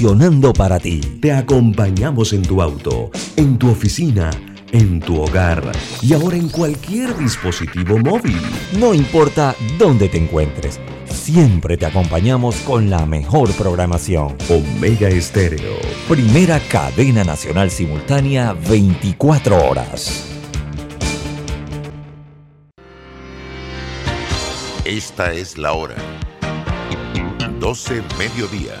funcionando para ti. Te acompañamos en tu auto, en tu oficina, en tu hogar y ahora en cualquier dispositivo móvil. No importa dónde te encuentres, siempre te acompañamos con la mejor programación. Omega Estéreo. Primera cadena nacional simultánea 24 horas. Esta es la hora. 12 mediodía,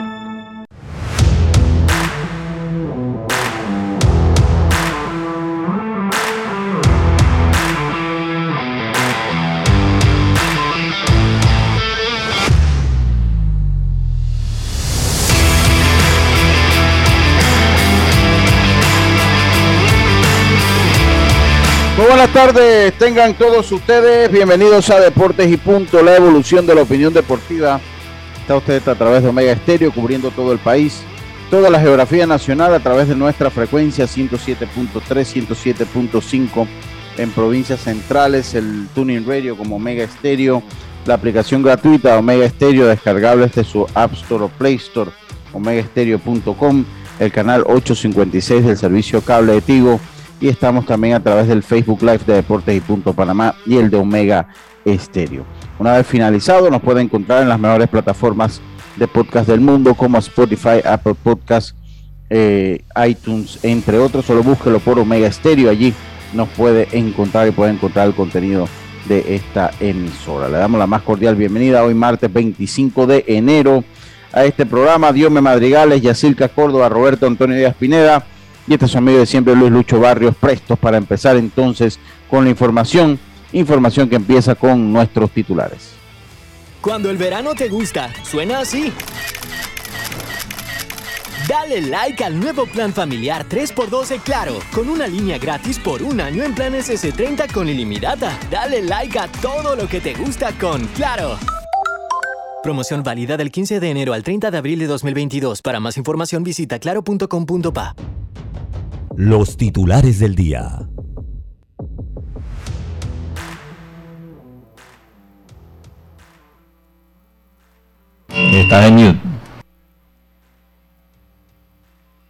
Buenas tardes, tengan todos ustedes bienvenidos a Deportes y Punto, la evolución de la opinión deportiva. Está usted a través de Omega Estéreo cubriendo todo el país, toda la geografía nacional a través de nuestra frecuencia 107.3, 107.5 en provincias centrales, el Tuning Radio como Omega Estéreo, la aplicación gratuita Omega Estéreo descargable desde su App Store o Play Store, omegaestereo.com, el canal 856 del servicio cable de Tigo y estamos también a través del Facebook Live de Deportes y Punto Panamá y el de Omega Estéreo. Una vez finalizado, nos puede encontrar en las mejores plataformas de podcast del mundo como Spotify, Apple Podcasts, eh, iTunes, entre otros. Solo búsquelo por Omega Estéreo. Allí nos puede encontrar y puede encontrar el contenido de esta emisora. Le damos la más cordial bienvenida hoy martes 25 de enero a este programa. Diome Madrigales, Yacirca Córdoba, Roberto Antonio Díaz Pineda y este es su amigo de siempre, Luis Lucho Barrios, prestos para empezar entonces con la información. Información que empieza con nuestros titulares. Cuando el verano te gusta, suena así. Dale like al nuevo plan familiar 3x12 Claro, con una línea gratis por un año en planes S30 con ilimitada. Dale like a todo lo que te gusta con Claro. Promoción válida del 15 de enero al 30 de abril de 2022. Para más información visita claro.com.pa. Los titulares del día. Está en mute.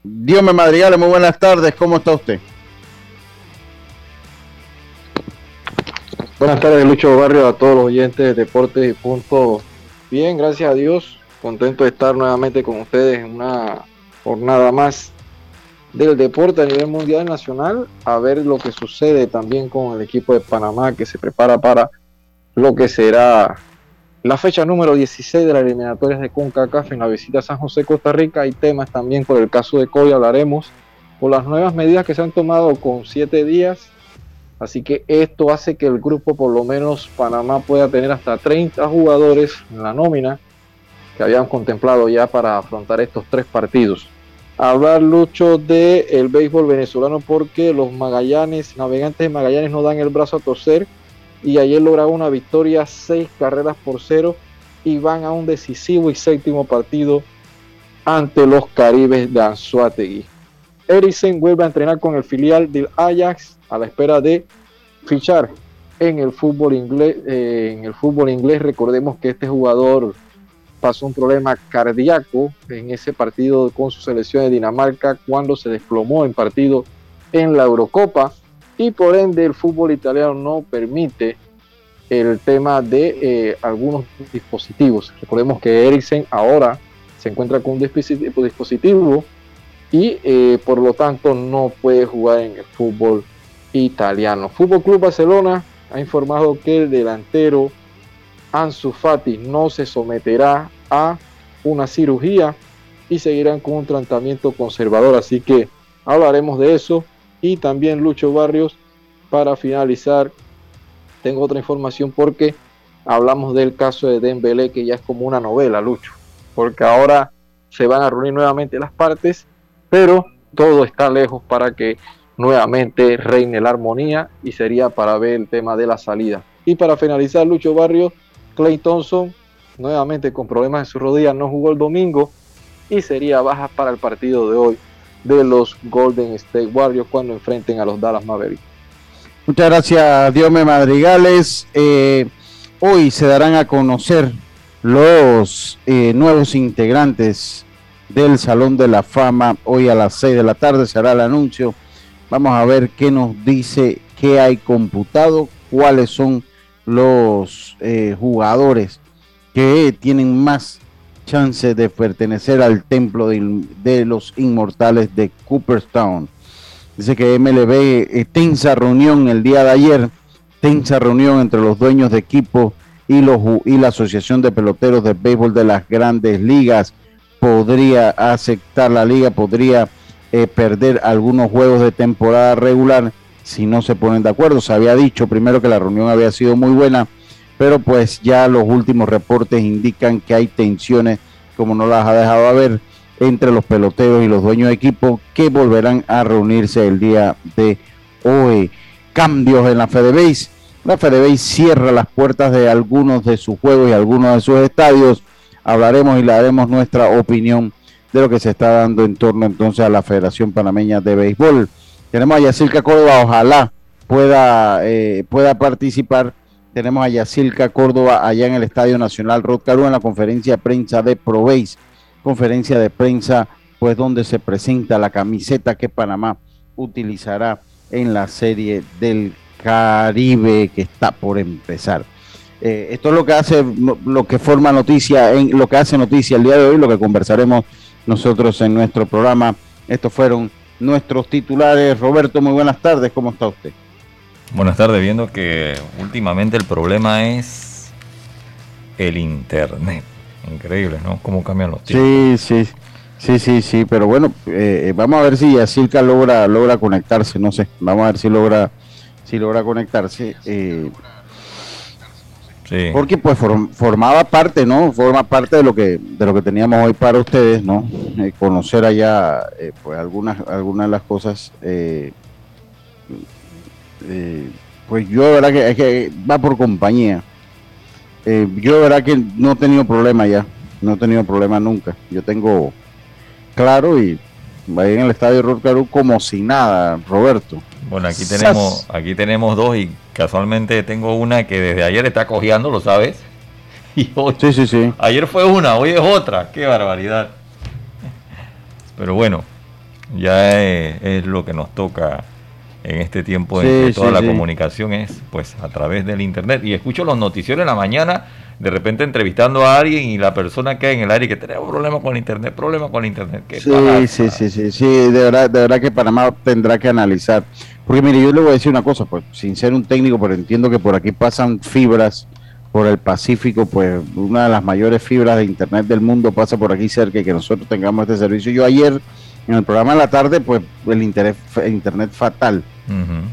Dios me madrigale, muy buenas tardes, ¿cómo está usted? Buenas tardes, Lucho Barrio, a todos los oyentes de Deportes y Punto. Bien, gracias a Dios, contento de estar nuevamente con ustedes en una jornada más del deporte a nivel mundial y nacional, a ver lo que sucede también con el equipo de Panamá que se prepara para lo que será la fecha número 16 de las eliminatorias de CONCACAF en la visita a San José, Costa Rica. Hay temas también por el caso de COI, hablaremos por las nuevas medidas que se han tomado con siete días. Así que esto hace que el grupo, por lo menos Panamá, pueda tener hasta 30 jugadores en la nómina que habían contemplado ya para afrontar estos tres partidos hablar Lucho de el béisbol venezolano porque los Magallanes, navegantes de Magallanes no dan el brazo a torcer y ayer lograron una victoria, seis carreras por cero y van a un decisivo y séptimo partido ante los Caribes de Anzuategui. Eriksen vuelve a entrenar con el filial del Ajax a la espera de fichar en el fútbol inglés. Eh, en el fútbol inglés recordemos que este jugador pasó un problema cardíaco en ese partido con su selección de Dinamarca cuando se desplomó en partido en la Eurocopa y por ende el fútbol italiano no permite el tema de eh, algunos dispositivos. Recordemos que Eriksen ahora se encuentra con un dispositivo y eh, por lo tanto no puede jugar en el fútbol italiano. Fútbol Club Barcelona ha informado que el delantero Ansu Fati no se someterá a una cirugía y seguirán con un tratamiento conservador. Así que hablaremos de eso. Y también Lucho Barrios, para finalizar, tengo otra información porque hablamos del caso de Dembélé, que ya es como una novela, Lucho. Porque ahora se van a reunir nuevamente las partes, pero todo está lejos para que nuevamente reine la armonía y sería para ver el tema de la salida. Y para finalizar, Lucho Barrios, Clay Thompson, nuevamente con problemas en su rodilla, no jugó el domingo y sería baja para el partido de hoy de los Golden State Warriors cuando enfrenten a los Dallas Mavericks. Muchas gracias, Diome Madrigales. Eh, hoy se darán a conocer los eh, nuevos integrantes del Salón de la Fama. Hoy a las 6 de la tarde se hará el anuncio. Vamos a ver qué nos dice, qué hay computado, cuáles son los eh, jugadores que tienen más chance de pertenecer al templo de, los inmortales de Cooperstown. Dice que MLB, eh, tensa reunión el día de ayer, tensa reunión entre los dueños de equipo y, y la Asociación de Peloteros de Béisbol de las Grandes Ligas. Podría aceptar la liga, podría eh, perder algunos juegos de temporada regular si no se ponen de acuerdo. Se había dicho primero que la reunión había sido muy buena, pero pues ya los últimos reportes indican que hay tensiones, como no las ha dejado ver, entre los peloteros y los dueños de equipo que volverán a reunirse el día de hoy. Cambios en la FedeBase. La FedeBase cierra las puertas de algunos de sus juegos y algunos de sus estadios. Hablaremos y le daremos nuestra opinión de lo que se está dando en torno entonces a la Federación Panameña de Béisbol. Tenemos a Yacirca Córdoba, ojalá pueda, eh, pueda participar tenemos a Yacilca Córdoba allá en el Estadio Nacional Rod en la conferencia de prensa de Proveis, conferencia de prensa pues donde se presenta la camiseta que Panamá utilizará en la serie del Caribe que está por empezar. Eh, esto es lo que hace, lo que forma noticia, en lo que hace noticia el día de hoy, lo que conversaremos nosotros en nuestro programa. Estos fueron nuestros titulares. Roberto, muy buenas tardes, ¿cómo está usted? Buenas tardes, viendo que últimamente el problema es el internet. Increíble, ¿no? Cómo cambian los tiempos. Sí, sí, sí, sí, sí, pero bueno, eh, eh, vamos a ver si Yacirca logra, logra conectarse, no sé, vamos a ver si logra, si logra conectarse. Eh, Porque pues formaba parte, ¿no? Forma parte de lo que, de lo que teníamos hoy para ustedes, ¿no? conocer allá, pues algunas, algunas de las cosas eh, pues yo de verdad que, es que va por compañía. Eh, yo de verdad que no he tenido problema ya, no he tenido problema nunca. Yo tengo claro y ahí en el estadio Rod como si nada, Roberto. Bueno, aquí tenemos, aquí tenemos dos y casualmente tengo una que desde ayer está cojeando, ¿lo sabes? Y hoy, sí, sí, sí. Ayer fue una, hoy es otra, qué barbaridad. Pero bueno, ya es lo que nos toca en este tiempo en que toda la comunicación es pues a través del internet y escucho los noticieros en la mañana de repente entrevistando a alguien y la persona que en el aire que tenemos problemas con el internet, problemas con el internet. sí, sí, sí, sí, sí, de verdad, de verdad que Panamá tendrá que analizar. Porque mire, yo le voy a decir una cosa, pues sin ser un técnico, pero entiendo que por aquí pasan fibras por el Pacífico, pues una de las mayores fibras de internet del mundo pasa por aquí cerca y que nosotros tengamos este servicio. Yo ayer en el programa de la tarde, pues el internet, internet fatal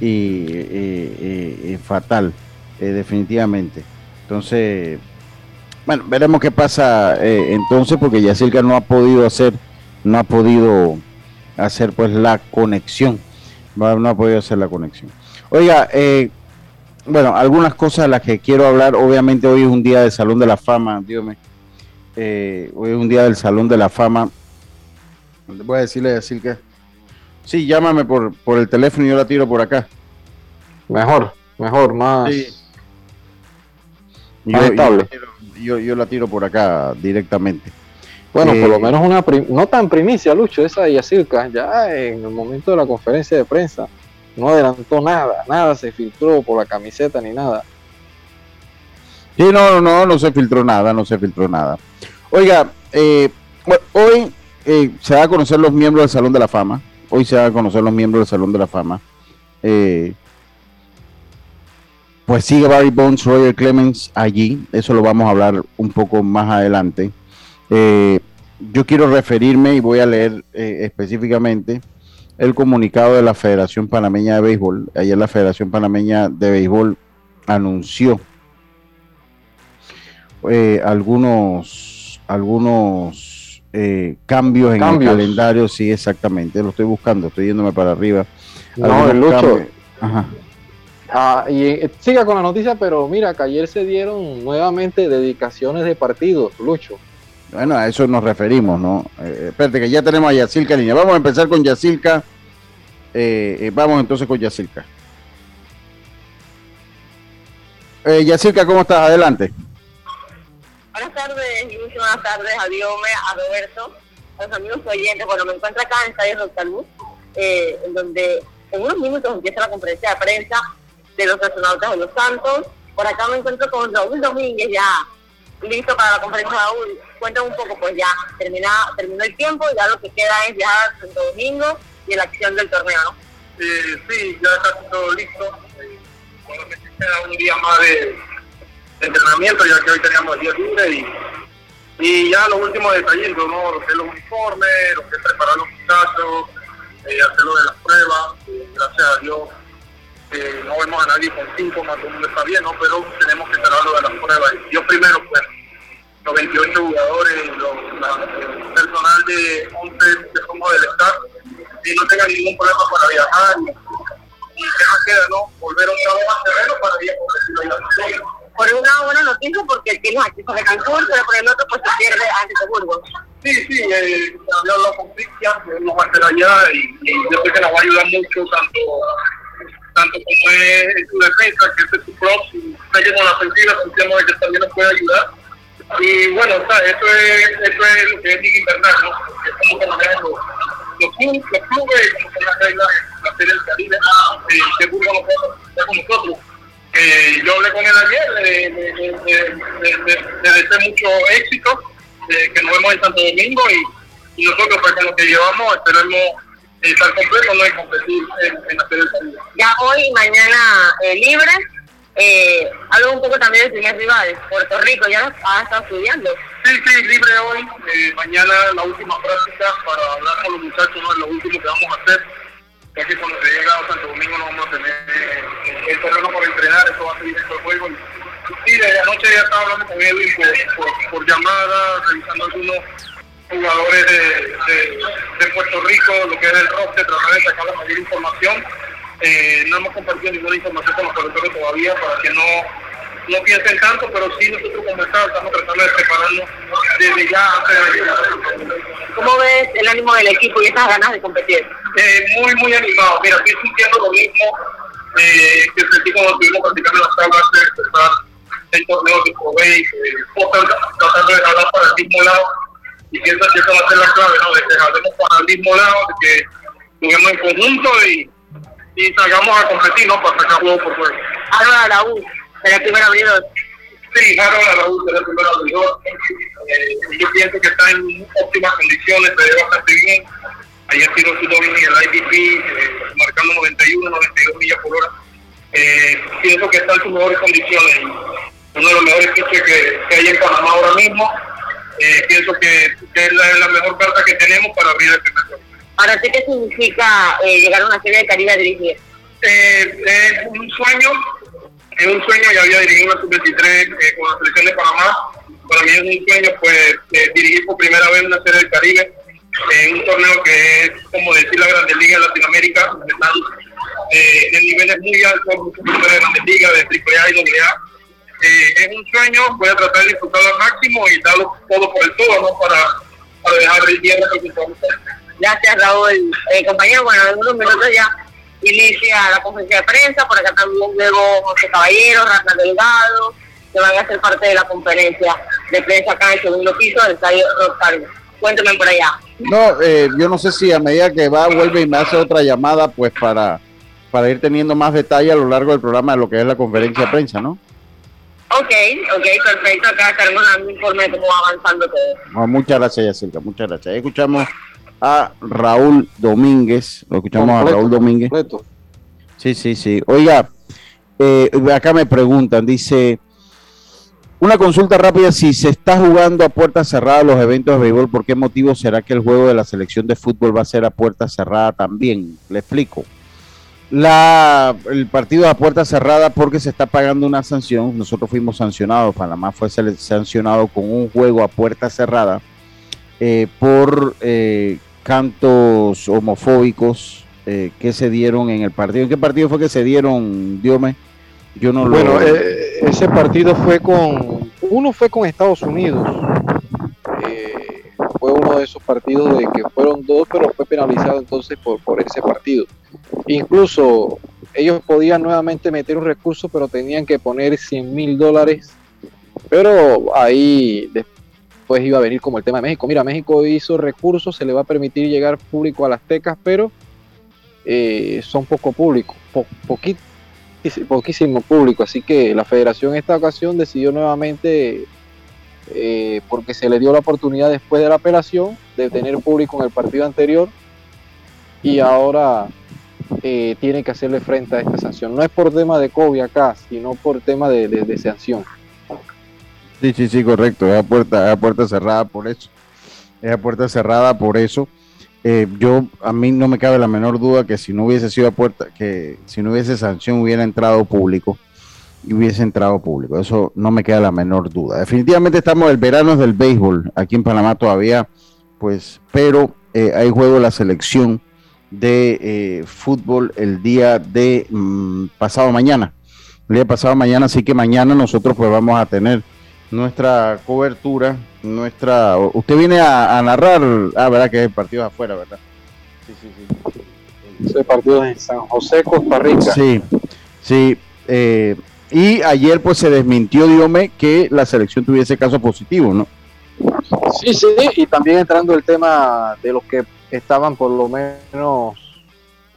y, fatal, eh, definitivamente. Entonces, bueno, veremos qué pasa eh, entonces, porque Yacirca no ha podido hacer, no ha podido hacer pues la conexión, no ha podido hacer la conexión. Oiga, eh, bueno, algunas cosas de las que quiero hablar, obviamente hoy es un día del Salón de la Fama, Dios mío. hoy es un día del Salón de la Fama. Voy a decirle a Yacirca Sí, llámame por, por el teléfono y yo la tiro por acá. Mejor, mejor, más, yo, estable. Yo, la tiro por acá directamente. Bueno, por lo eh, menos una no tan primicia, Lucho, esa de Yacirca, ya en el momento de la conferencia de prensa, no adelantó nada, nada se filtró por la camiseta ni nada. Sí, no, no, no se filtró nada, no se filtró nada. Oiga, eh, hoy eh, se va a conocer los miembros del Salón de la Fama. Hoy se van a conocer los miembros del Salón de la Fama. Eh, pues sigue Barry Bones, Roger Clemens allí. Eso lo vamos a hablar un poco más adelante. Eh, yo quiero referirme y voy a leer eh, específicamente el comunicado de la Federación Panameña de Béisbol. Ayer la Federación Panameña de Béisbol anunció eh, algunos, algunos eh, cambios en el calendario. Sí, exactamente, lo estoy buscando, estoy yéndome para arriba. No, el Lucho. Ajá. Ah, y eh, siga con la noticia, pero mira, que ayer se dieron nuevamente dedicaciones de partidos, Lucho. Bueno, a eso nos referimos, ¿no? Eh, espérate, que ya tenemos a Yacilca en línea. Vamos a empezar con Yacilca. Eh, vamos entonces con Yacilca. Yacilca, ¿cómo estás? Adelante. Buenas tardes, y buenas tardes a Diome, a Roberto, a los amigos oyentes. Bueno, me encuentro acá en Estadio Doctor en donde en unos minutos empieza la conferencia de prensa de los astronautas de los Santos. Por acá me encuentro con Raúl Domínguez ya listo para la conferencia Raúl. Cuéntame un poco, pues ya termina, terminó el tiempo, ya lo que queda es viajar a Santo Domingo y la acción del torneo, ¿no? Eh, sí, ya está todo listo. Eh, queda un día más de, entrenamiento, ya que hoy teníamos el día libre y, y ya los últimos detalles, ¿no? Lo que es los uniformes, lo que es preparar los muchachos, eh, hacerlo de las pruebas, eh, gracias a Dios no vemos a nadie con síntomas, todo el mundo está bien, ¿no? Pero tenemos que cerrarlo de las pruebas. Yo primero, pues, los 28 jugadores, los, el personal de 11 que somos del Estado, y no tengan ningún problema para viajar. Y, que más queda, ¿no? Volver a un lado más terreno para ir a por una buena noticia porque tienes acceso de Cancún, pero por el otro pues se pierde ante Burgos. Sí, sí, eh, había hablado con Cristian, que nos va a estar allá y, y yo creo que nos va a ayudar mucho tanto tanto como es su defensa, que es su prop, está lleno la ofensiva, sentimos que también nos puede ayudar. Y bueno, o sea, esto es, esto es lo que es Liga Invernal, ¿no? Que que los, los, clubes, los como son las reglas en la serie del Caribe, eh, que buscan está con nosotros. Eh, yo hablé con él ayer, le, le, deseo mucho éxito, que nos vemos en Santo Domingo y, y nosotros pues con lo que llevamos esperemos estar completo no es competir en, en hacer el Ya hoy y mañana eh, libre. Eh, hablo un poco también de primer rivales. Puerto Rico ya ha estado estudiando. Sí, sí, libre hoy. Eh, mañana la última práctica para hablar con los muchachos, ¿no? Es lo último que vamos a hacer. Ya que cuando se llega a Santo Domingo no vamos a tener eh, el terreno para entrenar, eso va a seguir dentro del juego. Y, sí, de anoche ya estaba hablando con Edwin por, por, por llamada, revisando algunos jugadores de, de, Puerto Rico, lo que es el roster, tratar de sacar la mayor información. Eh, no hemos compartido ninguna información con los corredores todavía para que no, no piensen tanto, pero sí nosotros como estado estamos tratando de prepararnos desde ya ¿Cómo ves el ánimo del equipo y esas ganas de competir? Eh, muy, muy animado. Mira, estoy sintiendo lo mismo eh, que sentí cuando estuvimos practicando las tablas de empezar el torneo de Provey, eh, tratando de hablar para el mismo lado y pienso que esa va a ser la clave, ¿no? De que hacemos para el mismo lado, de que juguemos en conjunto y, y salgamos a competir, ¿no? Para sacar juego por juego. Ahora Araúz, será el primer abridor. Sí, Harold Araúz será el primer abridor. Eh, yo pienso que está en óptimas condiciones, se ve bastante bien. Ayer tiró su doble en el IDP, eh, marcando 91, 92 millas por hora. Eh, pienso que está en sus mejores condiciones uno de los mejores pitches que, que hay en Panamá ahora mismo eh, pienso que, es la, mejor carta que tenemos para abrir el primer torneo. ¿Para ti qué significa eh, llegar a una serie de Caribe a dirigir? Eh, es un sueño, es un sueño, ya había dirigido una sub-23 con la selección de Panamá. Para mí es un sueño pues dirigir por primera vez una serie del Caribe en un torneo que es como decir la Grandes Ligas de Latinoamérica, están en niveles muy altos, de Grandes Ligas, de AAA y AA eh, es un sueño, voy a tratar de disfrutarlo al máximo y darlo todo por el todo, ¿no? Para, para dejar el día de Gracias, Raúl. Eh, compañero, bueno, en unos minutos ya inicia la conferencia de prensa, por acá también luego José Caballero, Rafa Delgado, que van a ser parte de la conferencia de prensa acá en el segundo piso del estadio Rosario. Cuéntame por allá. No, eh, yo no sé si a medida que va, vuelve y me hace otra llamada, pues para, para ir teniendo más detalle a lo largo del programa de lo que es la conferencia de prensa, ¿no? Ok, ok, perfecto. Acá estaremos dando un informe de cómo va avanzando todo. muchas gracias, Yacirca, muchas gracias. Escuchamos a Raúl Domínguez. Lo escuchamos a Raúl Domínguez. Sí, sí, sí. Oiga, eh, acá me preguntan, dice, una consulta rápida, si se está jugando a puertas cerradas los eventos de béisbol, ¿por qué motivo será que el juego de la selección de fútbol va a ser a puerta cerrada también? Le explico. La, el partido a puerta cerrada porque se está pagando una sanción. Nosotros fuimos sancionados, Panamá fue sancionado con un juego a puerta cerrada eh, por eh, cantos homofóbicos eh, que se dieron en el partido. ¿En qué partido fue que se dieron, Diome? Yo no bueno, ese partido fue con, uno fue con Estados Unidos. Uno de esos partidos de que fueron dos, pero fue penalizado entonces por, por ese partido. Incluso ellos podían nuevamente meter un recurso, pero tenían que poner 100 mil dólares. Pero ahí después iba a venir como el tema de México. Mira, México hizo recursos, se le va a permitir llegar público a las tecas, pero eh, son poco públicos, poquísimo público. Así que la federación en esta ocasión decidió nuevamente, eh, porque se le dio la oportunidad después de la apelación, de tener público en el partido anterior. Y ahora eh, tiene que hacerle frente a esta sanción. No es por tema de COVID acá, sino por tema de, sanción. Sí, sí, sí, correcto. Es a puerta, es puerta cerrada por eso. Es a puerta cerrada por eso. Eh, yo, a mí no me cabe la menor duda que si no hubiese sido puerta, que si no hubiese sanción hubiera entrado público y hubiese entrado público. Eso no me queda la menor duda. Definitivamente estamos en el verano del béisbol aquí en Panamá todavía, pues, pero eh, hay juego la selección de eh, fútbol el día de mm, pasado mañana. El día pasado mañana, así que mañana nosotros pues vamos a tener nuestra cobertura, nuestra... Usted viene a, narrar, ah, verdad que es el partido afuera, ¿verdad? Sí, sí, sí. Ese partido en San José, Costa Rica. Sí, sí. Eh, y ayer pues se desmintió, Diome, que la selección tuviese caso positivo, ¿no? Sí, sí, y también entrando el tema de los que estaban por lo menos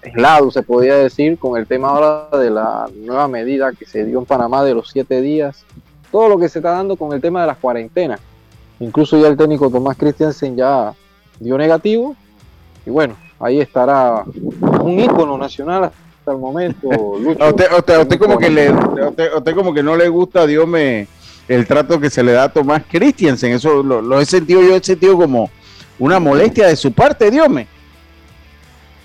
aislados, se podía decir, con el tema ahora de la nueva medida que se dio en Panamá de los siete días, todo lo que se está dando con el tema de las cuarentenas. Incluso ya el técnico Tomás Christiansen ya dio negativo y bueno, ahí estará un ícono nacional hasta el momento. usted, como que le, usted, como que no le gusta, Dios me el trato que se le da a Tomás Christiansen, eso lo, lo he sentido yo, he sentido como una molestia de su parte, Diome.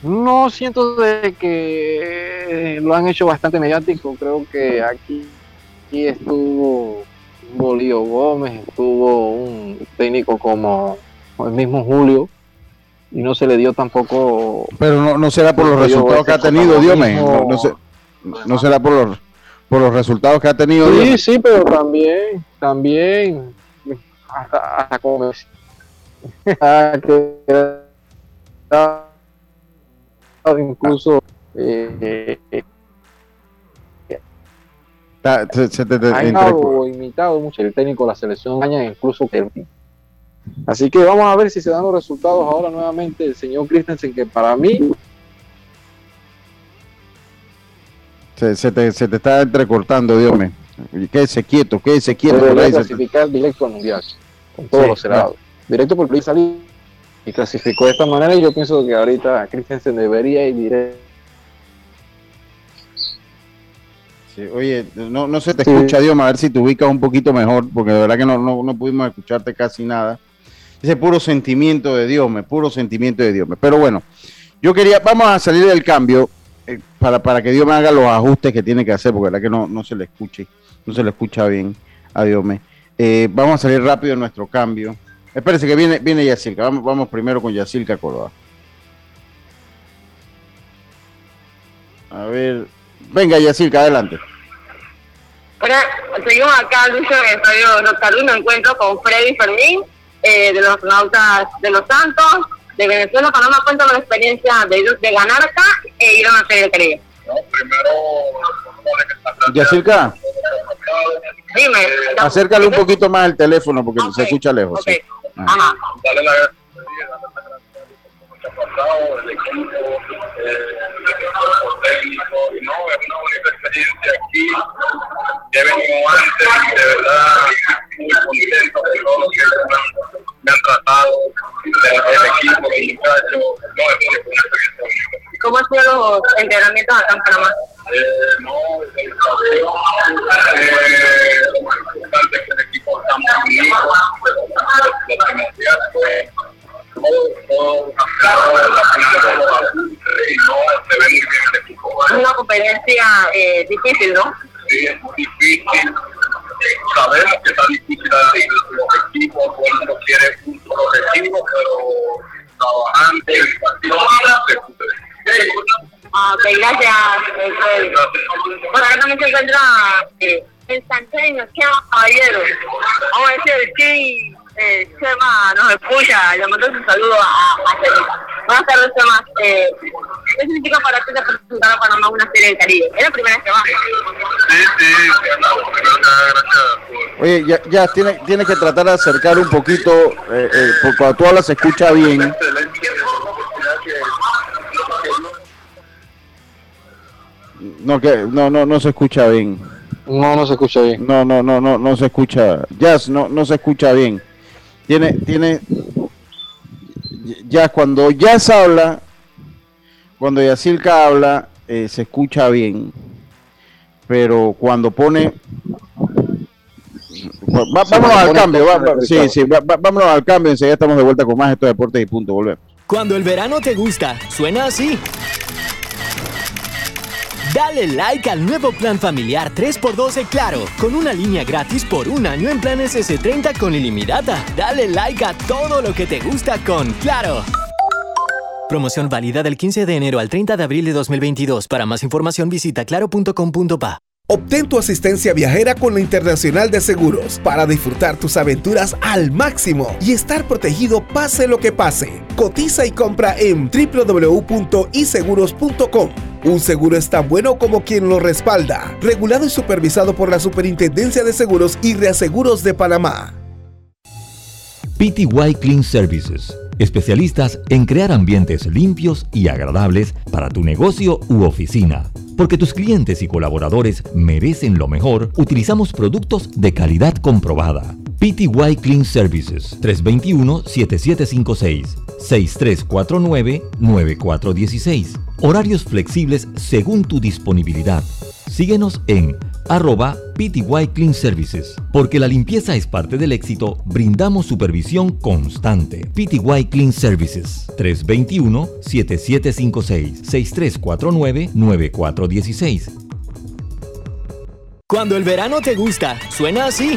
No siento de que lo han hecho bastante mediático. Creo que aquí, aquí estuvo Bolío Gómez, estuvo un técnico como el mismo Julio y no se le dio tampoco. Pero no, no será por los resultados que ha tenido, Diome. No, no, será por los, por los resultados que ha tenido. Sí, sí, pero también, también, hasta, hasta como incluso eh, se, se te, ha imitado mucho el técnico de la selección incluso que así que vamos a ver si se dan los resultados ahora nuevamente el señor Christensen que para mí se, te, se te está entrecortando Dios mío quédese quieto quédese quieto clasificar directo al mundial con todos los cerrados directo por salir y clasificó de esta manera y yo pienso que ahorita Christensen debería ir directo. Sí, oye, no, no se te escucha, Dios, a ver si te ubicas un poquito mejor, porque de verdad que no, no, no pudimos escucharte casi nada. Ese puro sentimiento de Dios, me puro sentimiento de Dios. Pero bueno, yo quería, vamos a salir del cambio eh, para, para que Dios me haga los ajustes que tiene que hacer, porque la verdad que no, no se le escuche, no se le escucha bien a Dios. Eh, vamos a salir rápido en nuestro cambio. Espérese que viene, viene Yacilca. Vamos, vamos primero con Yacilca Córdoba. A ver. Venga, Yacilca, adelante. Hola, seguimos acá, Lucho, en el estadio encuentro con Freddy Fermín, eh, de los nautas de Los Santos, de Venezuela. Panamá, cuéntame la experiencia de, de ganar acá e ir a una serie de Caribe. No, primero, Yacilca. Dime. Acércale un poquito más el teléfono porque se escucha lejos. Sí. Ajá. Dale la pasado, el equipo, eh, el técnico, y no, es una bonita experiencia aquí. Ya he venido antes, de verdad, muy contento de todo lo que me han tratado, el, equipo, el muchacho, no, es una experiencia bonita. ¿Cómo han sido los entrenamientos acá en Panamá? Del Caribe? Es la primera vez que va. Sí, sí. Oye, ya, ya tiene, tiene que tratar de acercar un poquito, eh, eh, porque cuando tú hablas se escucha bien. No, que, no, no, no se escucha bien. No, no se escucha bien. No, no, no, no, no se escucha. Jazz, no, no se escucha bien. Tiene, tiene. Ya cuando Jazz habla, cuando Yacilca habla, eh, se escucha bien. Pero cuando pone. Va- vámonos al cambio, va- va- sí, sí, va- va- vámonos al cambio, enseguida estamos de vuelta con más estos deportes y punto, volvemos. Cuando el verano te gusta, suena así. Dale like al nuevo plan familiar 3x12 Claro, con una línea gratis por un año en planes S30 con ilimitada. Dale like a todo lo que te gusta con Claro. Promoción válida del 15 de enero al 30 de abril de 2022. Para más información visita claro.com.pa. Obtén tu asistencia viajera con la Internacional de Seguros para disfrutar tus aventuras al máximo y estar protegido pase lo que pase. Cotiza y compra en www.iseguros.com. Un seguro es tan bueno como quien lo respalda. Regulado y supervisado por la Superintendencia de Seguros y Reaseguros de Panamá. PTY Clean Services, especialistas en crear ambientes limpios y agradables para tu negocio u oficina. Porque tus clientes y colaboradores merecen lo mejor, utilizamos productos de calidad comprobada. PTY Clean Services 321-7756 6349-9416. Horarios flexibles según tu disponibilidad. Síguenos en arroba PTY Clean Services. Porque la limpieza es parte del éxito, brindamos supervisión constante. PTY Clean Services 321-7756-6349-9416. Cuando el verano te gusta, suena así.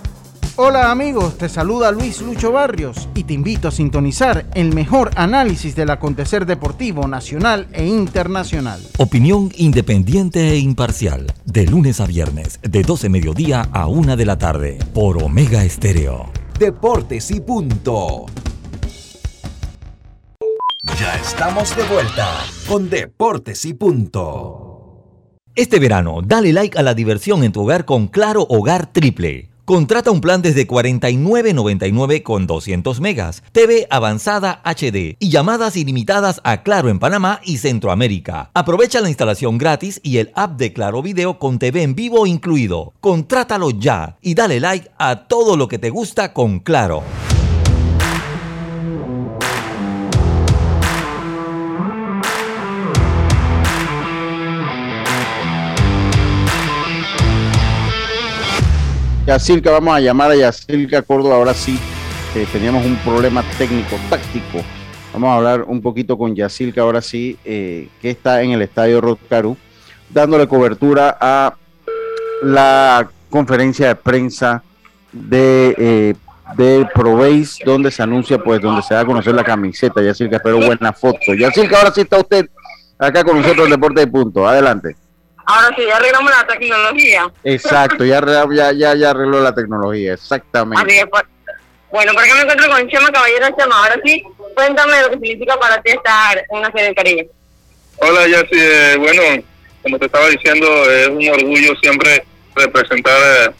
Hola amigos, te saluda Luis Lucho Barrios y te invito a sintonizar el mejor análisis del acontecer deportivo nacional e internacional. Opinión independiente e imparcial, de lunes a viernes, de 12 mediodía a 1 de la tarde, por Omega Estéreo. Deportes y punto. Ya estamos de vuelta con Deportes y punto. Este verano, dale like a la diversión en tu hogar con Claro Hogar Triple. Contrata un plan desde 49.99 con 200 megas, TV avanzada HD y llamadas ilimitadas a Claro en Panamá y Centroamérica. Aprovecha la instalación gratis y el app de Claro Video con TV en vivo incluido. Contrátalo ya y dale like a todo lo que te gusta con Claro. Yacilca, vamos a llamar a Yacilca Córdoba ahora sí. eh, teníamos un problema técnico, táctico. Vamos a hablar un poquito con Yacilca ahora sí, eh, que está en el estadio Rotcaru, dándole cobertura a la conferencia de prensa de, eh, de Proveis, donde se anuncia, pues, donde se da a conocer la camiseta. Yacilca, espero buena foto. Yacilca, ahora sí está usted acá con nosotros en Deporte de Punto. Adelante. Ahora sí, ya arreglamos la tecnología. Exacto, ya, ya, ya, ya arregló la tecnología, exactamente. Así que, pues, bueno, por acá me encuentro con Chema Caballero Chema. Ahora sí, cuéntame lo que significa para ti estar en una serie del Caribe. Hola, Jessy. Eh, bueno, como te estaba diciendo, es un orgullo siempre representar eh,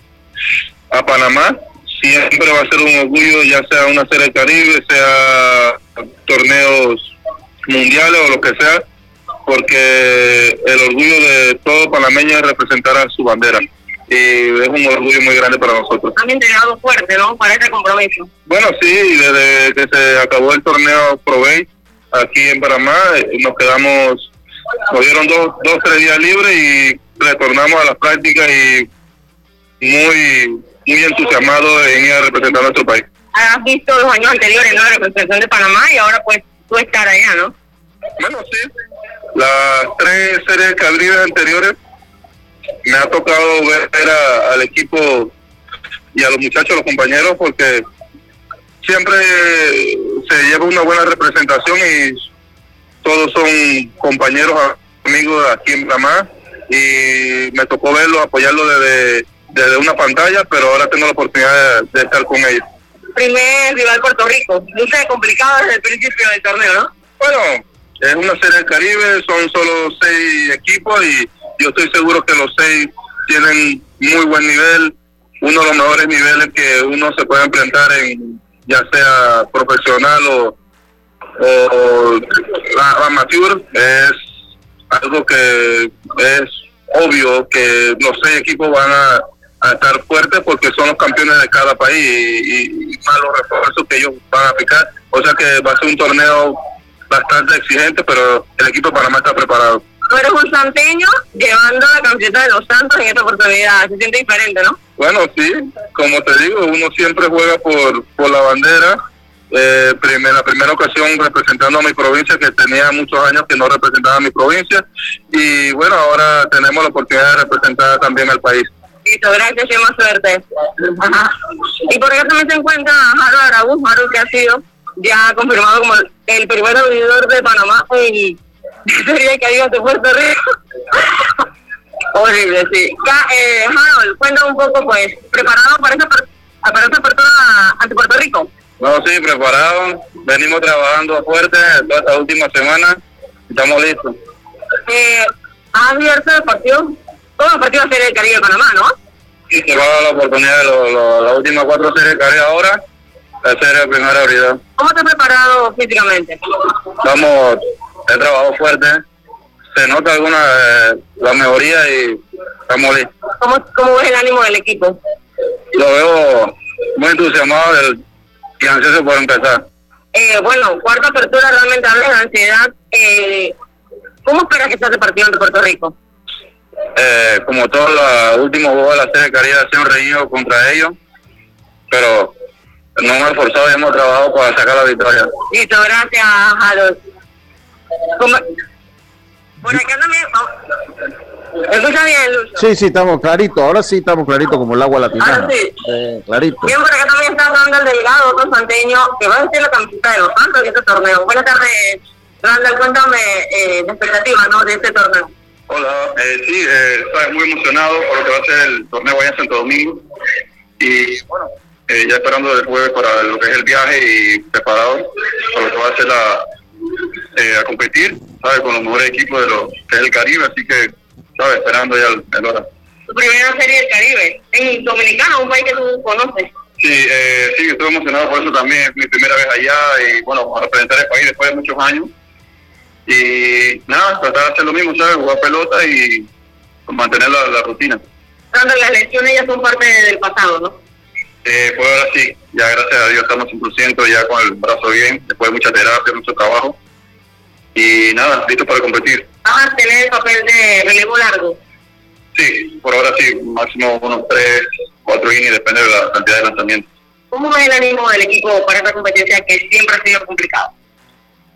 a Panamá. Siempre va a ser un orgullo, ya sea una serie del Caribe, sea torneos mundiales o lo que sea. Porque el orgullo de todo panameño es representar a su bandera y es un orgullo muy grande para nosotros. Han entrenado fuerte, ¿no? Para este compromiso. Bueno, sí, desde que se acabó el torneo Provey aquí en Panamá, eh, nos quedamos, nos dieron dos, dos, tres días libres y retornamos a las prácticas y muy, muy entusiasmados en ir a representar a nuestro país. Has visto los años anteriores, ¿no? La representación de Panamá y ahora pues tú estar allá, ¿no? Bueno, sí. Las tres series cabriles anteriores me ha tocado ver al equipo y a los muchachos, los compañeros, porque siempre se lleva una buena representación y todos son compañeros, amigos aquí en Panamá y me tocó verlo, apoyarlo desde, desde una pantalla, pero ahora tengo la oportunidad de, estar con ellos. Primer rival Puerto Rico, sé complicado desde el principio del torneo, ¿no? Bueno, es una serie del Caribe, son solo seis equipos y yo estoy seguro que los seis tienen muy buen nivel, uno de los mejores niveles que uno se puede enfrentar en ya sea profesional o, o amateur, es algo que es obvio que los seis equipos van a, estar fuertes porque son los campeones de cada país y, y, más los refuerzos que ellos van a aplicar. O sea que va a ser un torneo bastante exigente, pero el equipo de Panamá está preparado. Tú eres un santeño llevando la camiseta de los Santos en esta oportunidad. Se siente diferente, ¿no? Bueno, sí. Como te digo, uno siempre juega por, por la bandera. Eh, la primera ocasión representando a mi provincia, que tenía muchos años que no representaba a mi provincia. Y bueno, ahora tenemos la oportunidad de representar también al país. Listo, gracias y más suerte. Y por eso también se encuentra Harold Araúz, Harold que ha sido ya confirmado como el primer abridor de Panamá y sería que ido de Puerto Rico. Horrible, sí. eh, Harold, cuéntame un poco, pues, ¿preparado para esa, para esa apertura ante Puerto Rico? No, sí, preparado. Venimos trabajando fuerte toda esta última semana. Estamos listos. Eh, ¿Has abierto el partido? Todos los partidos Serie del Caribe de Panamá, ¿no? Sí, se va a dar la oportunidad de las últimas cuatro series del Caribe ahora hacer la primera habilidad. ¿Cómo te has preparado físicamente? Vamos, he trabajado fuerte, se nota alguna eh, la mejoría y estamos listos. ¿Cómo, ¿Cómo ves el ánimo del equipo? Lo veo muy entusiasmado del, y ansioso por empezar. Eh, bueno, cuarta apertura realmente habla de ansiedad. Eh, ¿Cómo esperas que sea el partido ante Puerto Rico? Eh, como todos los últimos juegos de la Serie Caribe, ha sido un reñido contra ellos, pero no hemos esforzado y hemos trabajado para sacar la victoria. Listo, gracias, Harold. Por acá también. ¿Escucha bien, Lucho? Sí, sí, estamos claritos. Ahora sí estamos claritos como el agua latina. Ahora sí. Eh, clarito. Bien, por acá también está Randall Delgado, otro santeño, que va a ser la camiseta de los Santos en este torneo. Buenas tardes, Randall. Cuéntame eh, la expectativa ¿no? de este torneo. Hola, eh, sí, eh, estoy muy emocionado por lo que va a ser el torneo allá en Santo Domingo. Y bueno, eh, ya esperando el jueves para lo que es el viaje y preparado para lo que va a ser la, eh, a competir, ¿sabes? Con los mejores equipos de lo que es el Caribe, así que, ¿sabes? Esperando ya el, el hora. Tu primera serie del Caribe, en Dominicana, un país que tú conoces. Sí, eh, sí, estoy emocionado por eso también, es mi primera vez allá y bueno, a representar el país después de muchos años. Y nada, tratar de hacer lo mismo, ¿sabes? Jugar pelota y mantener la, la rutina. Cuando las lesiones ya son parte del pasado, ¿no? Eh, pues ahora sí, ya gracias a Dios estamos 100% ya con el brazo bien, después de mucha terapia, mucho trabajo. Y nada, listo para competir. ¿Vas a tener el papel de relevo largo? Sí, por ahora sí, máximo unos 3, 4 innings, depende de la cantidad de lanzamientos. ¿Cómo va el ánimo del equipo para esta competencia que siempre ha sido complicado?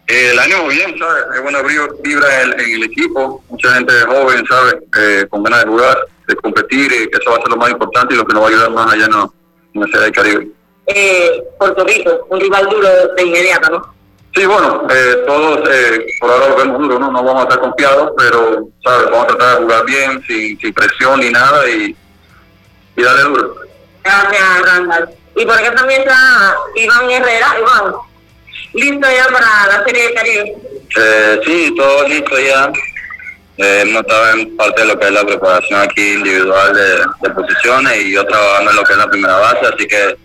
Eh, el ánimo bien, ¿sabes? Es buena vibra en, en, el equipo, mucha gente joven, ¿sabes? Eh, con ganas de jugar, de competir, y que eso va a ser lo más importante y lo que nos va a ayudar más allá no la Serie del Caribe. Eh, Puerto Rico, un rival duro de inmediato, ¿no? Sí, bueno, eh, todos eh, por ahora lo vemos duro, ¿no? no vamos a estar confiados, pero, ¿sabes? Vamos a tratar de jugar bien, sin, sin presión ni nada y, y darle duro. Gracias, Randall. Y por acá también está Iván Herrera. Iván, ¿listo ya para la Serie del Caribe? Eh, sí, todo listo ya. Eh, hemos estado en parte de lo que es la preparación aquí individual de, posiciones y yo trabajando en lo que es la primera base, así que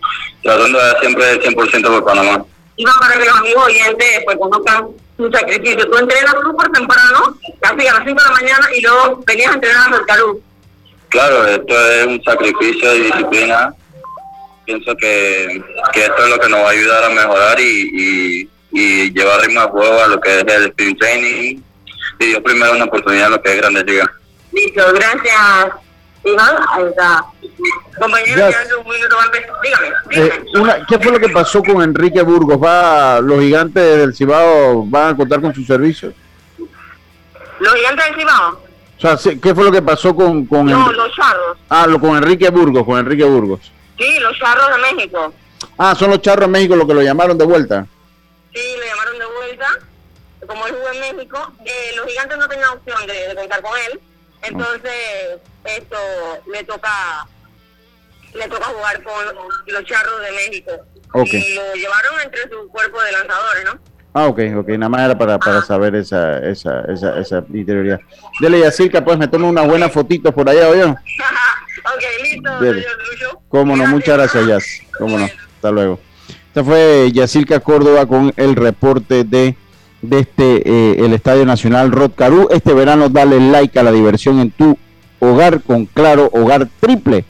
tratando de dar siempre el 100% por Panamá. Y para que los amigos oyentes pues conozcan un sacrificio. Tú entrenas súper temprano, casi a las 5 de la mañana, y luego venías a entrenar al calor. Claro, esto es un sacrificio y disciplina. Pienso que, que esto es lo que nos va a ayudar a mejorar y, y, llevar ritmo de juego a lo que es el sprint training y dio primero una oportunidad a lo que es Grandes Ligas. Listo, gracias. Iván, ahí está. Compañero, un minuto antes. Dígame, eh, una, ¿Qué fue lo que pasó con Enrique Burgos? ¿Va, ¿Los gigantes del Cibao van a contar con sus servicios? ¿Los gigantes del Cibao? O sea, ¿qué fue lo que pasó con... con no, los charros. Ah, lo, con Enrique Burgos, con Enrique Burgos. Sí, los charros de México. Ah, son los charros de México los que lo llamaron de vuelta. Sí, lo llamaron de vuelta. Como él jugó en México, eh, los gigantes no tenían opción de, contar con él. Entonces, esto le toca le toca jugar con los charros de México. Y lo llevaron entre su cuerpo de lanzadores, ¿no? Ah, ok, ok, nada más era para, para saber esa, esa, esa, esa interioridad. Dele, Yacirca, pues me tomo una buena fotito por allá, ¿oye? ok, listo, Dele. Cómo no, muchas gracias, Yas. Cómo no, hasta luego. Esta fue Yacirca Córdoba con el reporte de, de este, eh, el Estadio Nacional Rod Caru. Este verano dale like a la diversión en tu hogar con Claro Hogar Triple.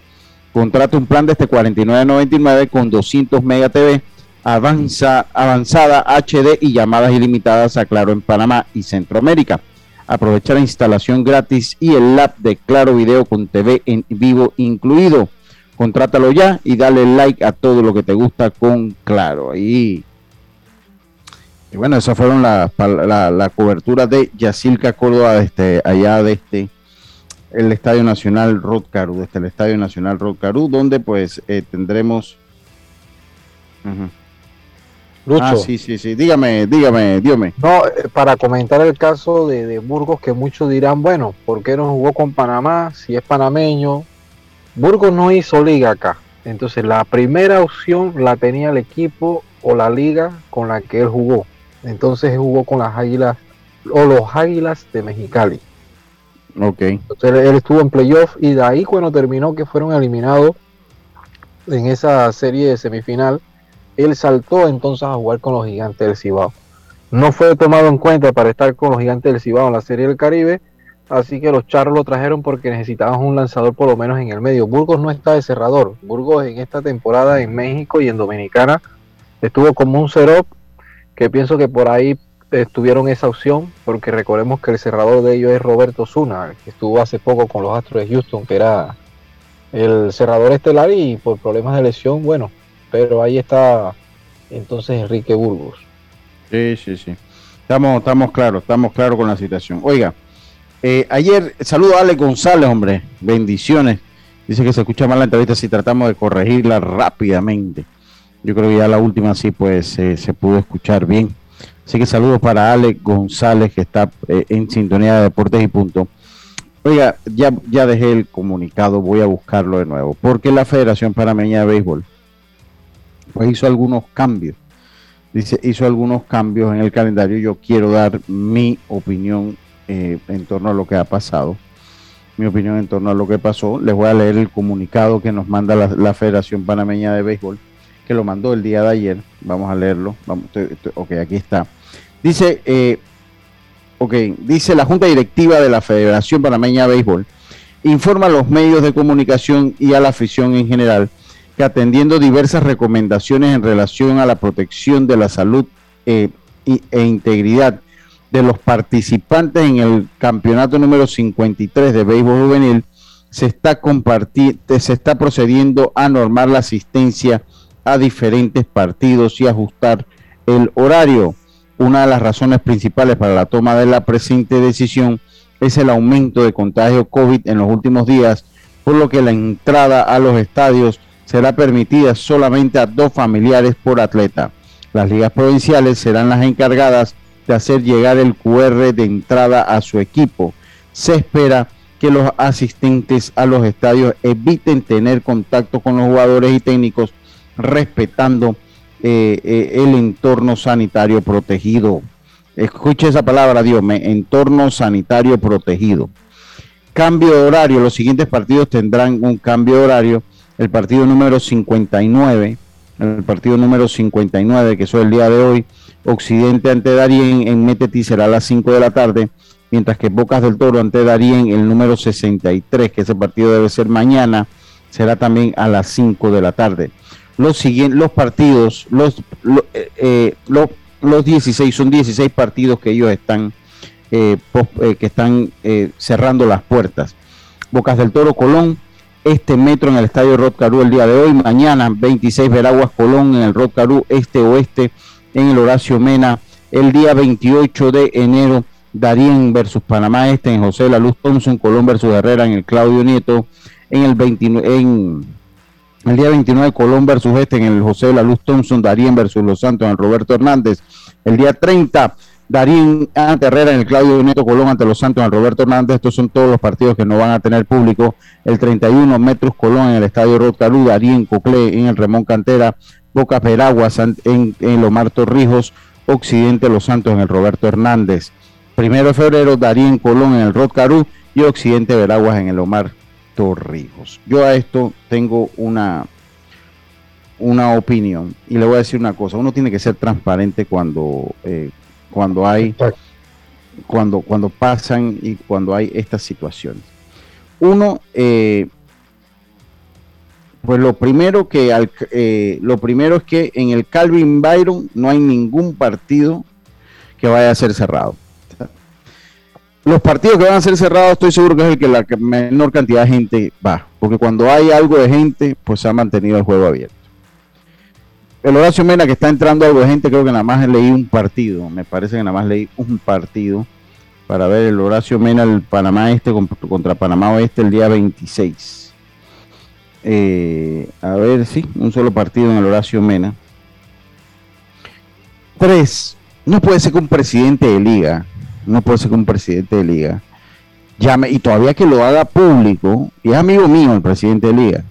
Contrata un plan de este 49.99 con 200 Mega TV avanza, avanzada HD y llamadas ilimitadas a Claro en Panamá y Centroamérica. Aprovecha la instalación gratis y el app de Claro Video con TV en vivo incluido. Contrátalo ya y dale like a todo lo que te gusta con Claro. Y, y bueno, esas fueron la, la, cobertura de Yacilca Córdoba desde allá desde este, el Estadio Nacional Rod desde el Estadio Nacional Rod donde pues eh, tendremos... Ah, sí, sí, sí. Dígame, dígame, dígame. No, eh, para comentar el caso de, Burgos, que muchos dirán, bueno, ¿por qué no jugó con Panamá si es panameño? Burgos no hizo liga acá. Entonces, la primera opción la tenía el equipo o la liga con la que él jugó. Entonces, jugó con las Águilas o los Águilas de Mexicali. Ok. Entonces, él estuvo en playoff y de ahí, cuando terminó, que fueron eliminados en esa serie de semifinal él saltó entonces a jugar con los gigantes del Cibao. No fue tomado en cuenta para estar con los gigantes del Cibao en la Serie del Caribe, así que los charros lo trajeron porque necesitaban un lanzador por lo menos en el medio. Burgos no está de cerrador. Burgos en esta temporada en México y en Dominicana estuvo como un cero que pienso que por ahí estuvieron esa opción, porque recordemos que el cerrador de ellos es Roberto Zuna, que estuvo hace poco con los Astros de Houston, que era el cerrador estelar y por problemas de lesión, bueno, pero ahí está entonces Enrique Burgos. Sí, sí, sí. Estamos, estamos claros, estamos claros con la situación. Oiga, eh, ayer, saludo a Ale González, hombre, bendiciones. Dice que se escucha mal la entrevista si tratamos de corregirla rápidamente. Yo creo que ya la última sí, pues se pudo escuchar bien. Así que saludos para Ale González, que está eh, en sintonía de Deportes y Punto. Oiga, ya, ya dejé el comunicado, voy a buscarlo de nuevo, porque la Federación Panameña de Béisbol pues hizo algunos cambios. Dice, hizo algunos cambios en el calendario. Yo quiero dar mi opinión eh, en torno a lo que ha pasado. Mi opinión en torno a lo que pasó. Les voy a leer el comunicado que nos manda la, Federación Panameña de Béisbol, que lo mandó el día de ayer. Vamos a leerlo. Vamos, ok, aquí está. Dice, eh, dice la Junta Directiva de la Federación Panameña de Béisbol informa a los medios de comunicación y a la afición en general atendiendo diversas recomendaciones en relación a la protección de la salud eh, e integridad de los participantes en el campeonato número 53 de béisbol juvenil, se está, se está procediendo a normar la asistencia a diferentes partidos y ajustar el horario. Una de las razones principales para la toma de la presente decisión es el aumento de contagio COVID en los últimos días, por lo que la entrada a los estadios será permitida solamente a dos familiares por atleta. Las ligas provinciales serán las encargadas de hacer llegar el QR de entrada a su equipo. Se espera que los asistentes a los estadios eviten tener contacto con los jugadores y técnicos respetando eh, eh, el entorno sanitario protegido. Escuche esa palabra, Dios, me, entorno sanitario protegido. Cambio de horario, los siguientes partidos tendrán un cambio de horario el partido número 59, el partido número 59, que es el día de hoy, Occidente ante Darien en Meteti será a las 5 de la tarde, mientras que Bocas del Toro ante Darien el número 63, que ese partido debe ser mañana, será también a las 5 de la tarde. Los, los partidos, los, eh, eh, los, los 16, son 16 partidos que ellos están, eh, que están cerrando las puertas. Bocas del Toro Colón, este metro en el Estadio Rod el día de hoy, mañana 26 Veraguas Colón en el Rod este oeste en el Horacio Mena, el día 28 de enero Darien versus Panamá Este en José La Luz Thompson, Colón versus Herrera en el Claudio Nieto, en el 29, en el día 29 Colón versus Este en el José La Luz Thompson, Darien versus Los Santos en el Roberto Hernández, el día 30 Darín ante Herrera en el Claudio Nieto Colón ante Los Santos en el Roberto Hernández. Estos son todos los partidos que no van a tener público. El 31 Metros Colón en el Estadio Rotcarú, Darín Coclé en el Remón Cantera, Boca Peraguas en, en Lomar Torrijos, Occidente Los Santos en el Roberto Hernández. Primero de febrero, Darín Colón en el Rotcarú y Occidente Veraguas en el Omar Torrijos. Yo a esto tengo una, una opinión y le voy a decir una cosa. Uno tiene que ser transparente cuando, eh, cuando hay, cuando, cuando pasan y cuando hay estas situaciones. Uno, eh, pues lo primero que eh, lo primero es que en el Calvin Byron no hay ningún partido que vaya a ser cerrado. Los partidos que van a ser cerrados estoy seguro que es el que la menor cantidad de gente va, porque cuando hay algo de gente, pues se ha mantenido el juego abierto el Horacio Mena que está entrando algo de gente, creo que nada más leí un partido, me parece que nada más leí un partido para ver el Horacio Mena, el Panamá Este contra Panamá Oeste el día 26. Eh, a ver, sí, un solo partido en el Horacio Mena. Tres, no puede ser que un presidente de liga, no puede ser un presidente de liga llame, y todavía que lo haga público, y es amigo mío el presidente de liga,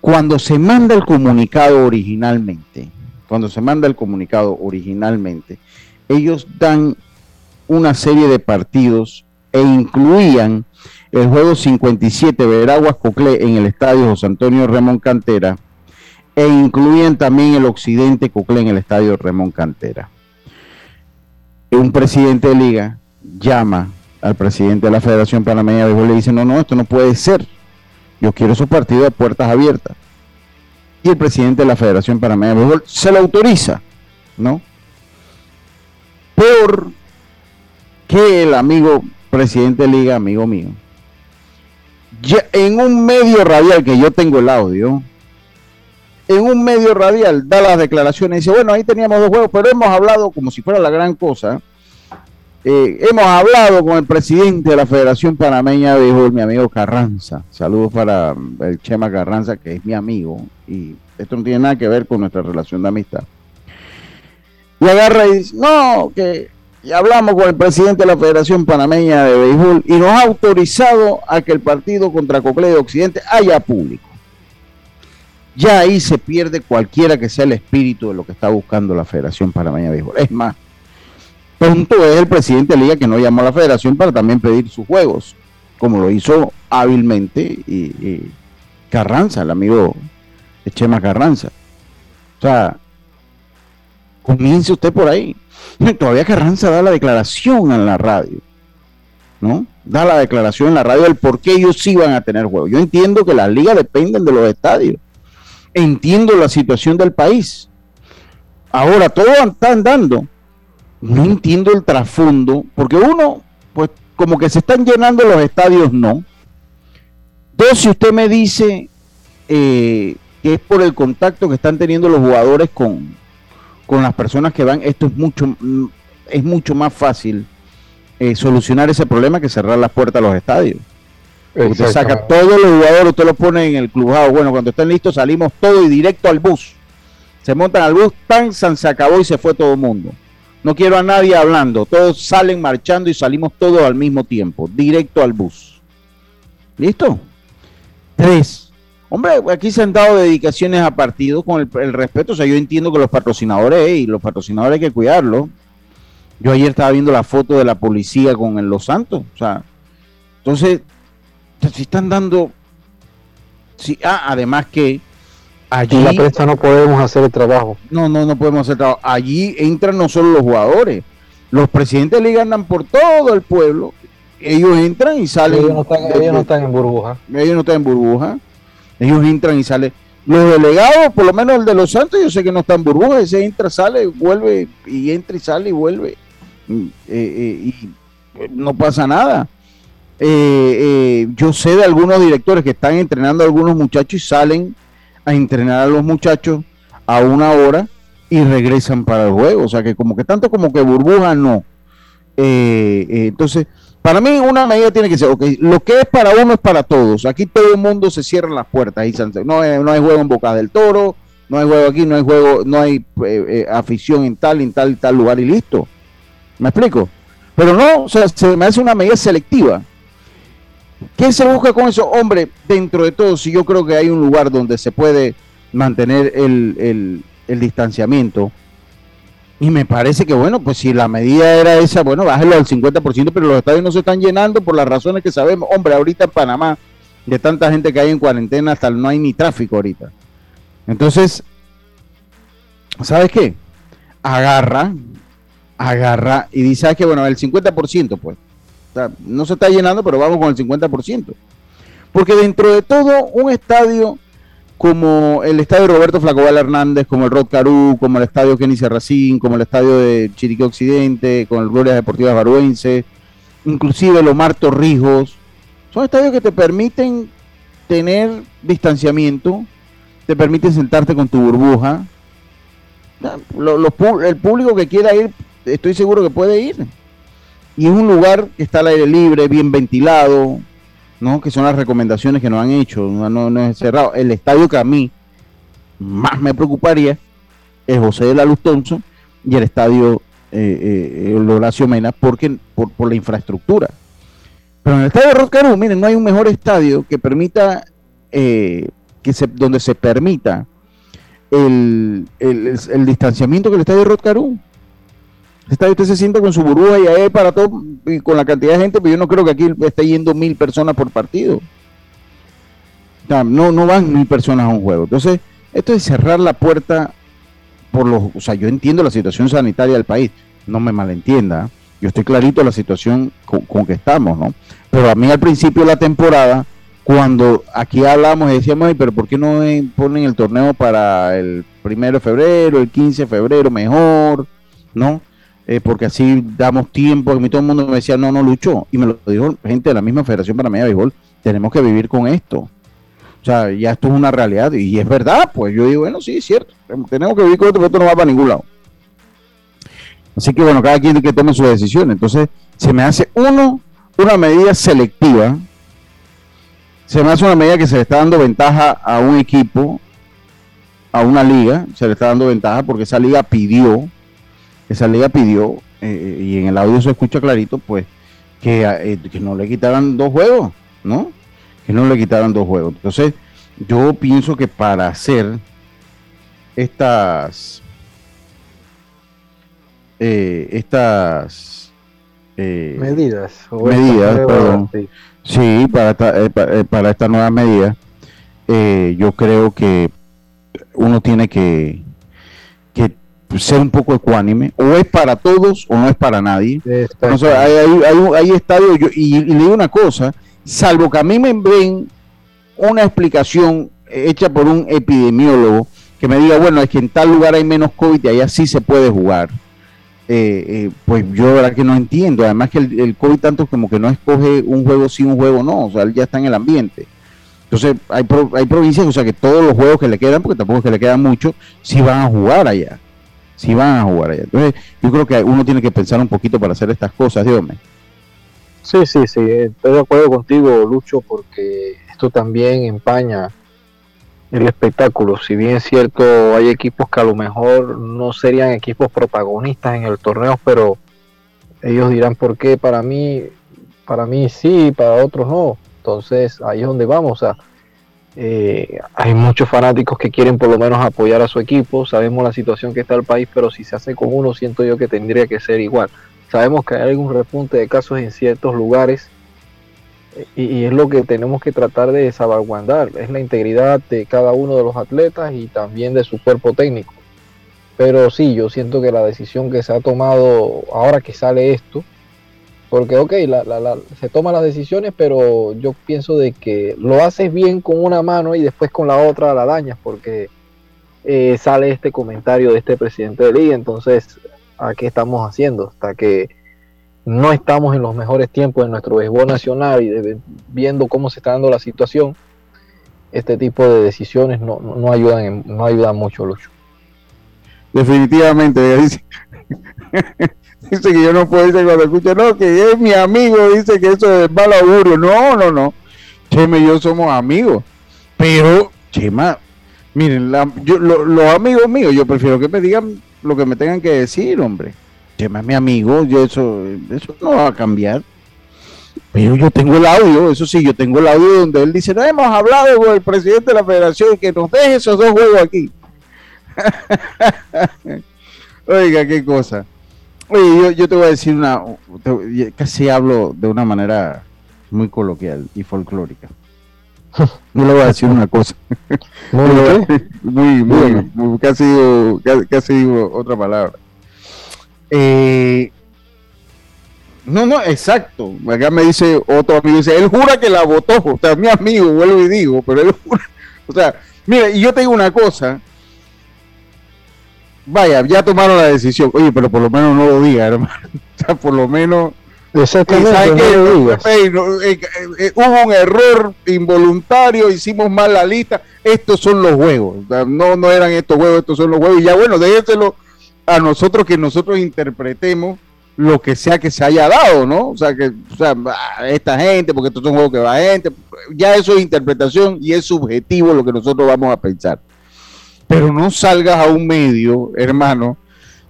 cuando se manda el comunicado originalmente, cuando se manda el comunicado originalmente, ellos dan una serie de partidos e incluían el juego 57 Veraguas Coclé en el estadio José Antonio Ramón Cantera e incluían también el Occidente Coclé en el estadio Ramón Cantera. Un presidente de liga llama al presidente de la Federación Panameña de Béisbol y le dice, no, no, esto no puede ser yo quiero esos partidos de puertas abiertas. Y el presidente de la Federación Panameña de Béisbol se lo autoriza, ¿no? Peor que el amigo presidente de liga, amigo mío, en un medio radial que yo tengo el audio, en un medio radial da las declaraciones y dice, bueno, ahí teníamos dos juegos, pero hemos hablado como si fuera la gran cosa eh, hemos hablado con el presidente de la Federación Panameña de Béisbol, mi amigo Carranza. Saludos para el Chema Carranza, que es mi amigo. Y esto no tiene nada que ver con nuestra relación de amistad. Y agarra y dice, no, que ya hablamos con el presidente de la Federación Panameña de Béisbol y nos ha autorizado a que el partido contra Cocle de Occidente haya público. Ya ahí se pierde cualquiera que sea el espíritu de lo que está buscando la Federación Panameña de Béisbol. Es más, Punto es el presidente de liga que no llamó a la federación para también pedir sus juegos, como lo hizo hábilmente y, Carranza, el amigo de Chema Carranza. O sea, comience usted por ahí. Todavía Carranza da la declaración en la radio, ¿no? Da la declaración en la radio del por qué ellos sí van a tener juegos. Yo entiendo que las ligas dependen de los estadios. Entiendo la situación del país. Ahora, todo está andando no entiendo el trasfondo, porque uno, pues como que se están llenando los estadios, no. Dos, si usted me dice eh, que es por el contacto que están teniendo los jugadores con, con las personas que van, esto es mucho, es mucho más fácil eh, solucionar ese problema que cerrar las puertas a los estadios. Usted saca todos los jugadores, usted los pone en el clubado. Bueno, cuando estén listos salimos todo y directo al bus. Se montan al bus, tan, se acabó y se fue todo el mundo. No quiero a nadie hablando. Todos salen marchando y salimos todos al mismo tiempo, directo al bus. ¿Listo? Tres. Hombre, aquí se han dado dedicaciones a partidos con el, respeto. O sea, yo entiendo que los patrocinadores, y los patrocinadores hay que cuidarlos. Yo ayer estaba viendo la foto de la policía con Los Santos. O sea, entonces, si están dando. Sí, ah, además que Allí la prensa no podemos hacer el trabajo. No, no, no podemos hacer el trabajo. Allí entran no solo los jugadores, los presidentes de liga andan por todo el pueblo. Ellos entran y salen. Ellos no están, ellos no están en burbuja. Ellos no están en burbuja. Ellos entran y salen. Los delegados, por lo menos el de los Santos, yo sé que no está en burbuja. Ese entra, sale, vuelve y entra y sale y vuelve. Mm, eh, eh, y no pasa nada. Eh, yo sé de algunos directores que están entrenando a algunos muchachos y salen a entrenar a los muchachos a una hora y regresan para el juego. O sea que como que tanto como que burbuja no. Eh, eh, entonces, para mí una medida tiene que ser, ok, lo que es para uno es para todos. Aquí todo el mundo se cierra las puertas. Y no, hay, no hay juego en Boca del Toro, no hay juego aquí, no hay juego, no hay eh, afición en tal, en tal, en tal lugar y listo. ¿Me explico? Pero no, o sea, se me hace una medida selectiva. ¿Qué se busca con eso? Hombre, dentro de todo, si yo creo que hay un lugar donde se puede mantener el, distanciamiento, y me parece que, bueno, pues si la medida era esa, bueno, bájelo al 50%, pero los estadios no se están llenando por las razones que sabemos. Hombre, ahorita en Panamá, de tanta gente que hay en cuarentena, hasta no hay ni tráfico ahorita. Entonces, ¿sabes qué? Agarra, agarra y dice, ¿sabes qué? Bueno, el 50%, pues no se está llenando, pero vamos con el 50%. Porque dentro de todo, un estadio como el estadio Roberto Flacobal Hernández, como el Rod Caru, como el estadio Kenny Serracín, como el estadio de Chiriquí Occidente, con el Gloria Deportivas Baruense, inclusive el Omar Torrijos, son estadios que te permiten tener distanciamiento, te permiten sentarte con tu burbuja. el público que quiera ir, estoy seguro que puede ir y es un lugar que está al aire libre, bien ventilado, ¿no? Que son las recomendaciones que nos han hecho, no, es cerrado. El estadio que a mí más me preocuparía es José de la Luz Thompson y el estadio eh, eh, Mena porque, por, la infraestructura. Pero en el estadio de Roscarú, miren, no hay un mejor estadio que permita, eh, que se, donde se permita el, el, distanciamiento que el estadio de Roscarú usted se sienta con su burbuja y ahí para todo, y con la cantidad de gente, pero yo no creo que aquí esté yendo mil personas por partido. No, no van mil personas a un juego. Entonces, esto es cerrar la puerta por los, o sea, yo entiendo la situación sanitaria del país, no me malentienda, yo estoy clarito la situación con, que estamos, ¿no? Pero a mí al principio de la temporada, cuando aquí hablamos y decíamos, pero ¿por qué no ponen el torneo para el primero de febrero, el 15 de febrero, mejor, ¿no? Eh, porque así damos tiempo. A mí todo el mundo me decía, no, no luchó. Y me lo dijo gente de la misma Federación Panameña de Béisbol, tenemos que vivir con esto. O sea, ya esto es una realidad. Y es verdad, pues yo digo, bueno, sí, es cierto. Tenemos que vivir con esto, pero esto no va para ningún lado. Así que bueno, cada quien que tome su decisión. Entonces, se me hace uno, una medida selectiva. Se me hace una medida que se le está dando ventaja a un equipo, a una liga, se le está dando ventaja porque esa liga pidió esa liga pidió, eh, y en el audio se escucha clarito, pues, que, eh, que, no le quitaran dos juegos, ¿no? Que no le quitaran dos juegos. Entonces, yo pienso que para hacer estas, eh, estas medidas, medidas, perdón, sí. para esta, para esta nueva medida, yo creo que uno tiene que ser un poco ecuánime, o es para todos o no es para nadie. hay, estadios, y, le digo una cosa, salvo que a mí me ven una explicación hecha por un epidemiólogo que me diga, bueno, es que en tal lugar hay menos COVID y allá sí se puede jugar. Eh, eh, pues yo la verdad que no entiendo, además que el, COVID tanto como que no escoge un juego sí, un juego no, o sea, él ya está en el ambiente. Entonces hay, hay provincias, o sea, que todos los juegos que le quedan, porque tampoco es que le quedan mucho, sí van a jugar allá si van a jugar allá. Entonces, yo creo que uno tiene que pensar un poquito para hacer estas cosas, Dios Sí, sí, sí, estoy de acuerdo contigo, Lucho, porque esto también empaña el espectáculo. Si bien es cierto, hay equipos que a lo mejor no serían equipos protagonistas en el torneo, pero ellos dirán por qué para mí, para mí sí, para otros no. Entonces ahí es donde vamos. a eh, hay muchos fanáticos que quieren por lo menos apoyar a su equipo. Sabemos la situación que está el país, pero si se hace con uno, siento yo que tendría que ser igual. Sabemos que hay algún repunte de casos en ciertos lugares y, es lo que tenemos que tratar de salvaguardar, es la integridad de cada uno de los atletas y también de su cuerpo técnico. Pero sí, yo siento que la decisión que se ha tomado ahora que sale esto, porque ok, se toman las decisiones, pero yo pienso de que lo haces bien con una mano y después con la otra la dañas, porque eh, sale este comentario de este presidente de liga, entonces, ¿a qué estamos haciendo? Hasta que no estamos en los mejores tiempos de nuestro béisbol nacional y viendo cómo se está dando la situación, este tipo de decisiones no, no, ayudan, no ayudan mucho, Lucho. Definitivamente, dice, dice que yo no puedo decir cuando escucha, no, que es mi amigo, dice que eso es mal augurio. No, no, no. Chema y yo somos amigos. Pero, Chema, miren, los amigos míos, yo prefiero que me digan lo que me tengan que decir, hombre es mi amigo, yo eso, eso no va a cambiar. Pero yo tengo el audio, eso sí, yo tengo el audio donde él dice, no hemos hablado con el presidente de la federación que nos deje esos dos juegos aquí. Oiga, qué cosa. Oye, yo, te voy a decir una, casi hablo de una manera muy coloquial y folclórica. No le voy a decir una cosa. muy, muy, muy, casi, casi digo otra palabra. Eh, no, no, exacto. Acá me dice otro amigo, dice, él jura que la votó. O sea, mi amigo, vuelvo y digo, pero él jura. O sea, mira, y yo te digo una cosa. Vaya, ya tomaron la decisión. Oye, pero por lo menos no lo diga, hermano. O sea, por lo menos. Exactamente. hubo un error involuntario, hicimos mal la lista. Estos son los juegos. no, no eran estos juegos, estos son los juegos. Y ya bueno, déjenselo a nosotros que nosotros interpretemos lo que sea que se haya dado, ¿no? O sea, que o sea, esta gente, porque estos son juegos que va gente, ya eso es interpretación y es subjetivo lo que nosotros vamos a pensar. Pero no salgas a un medio, hermano,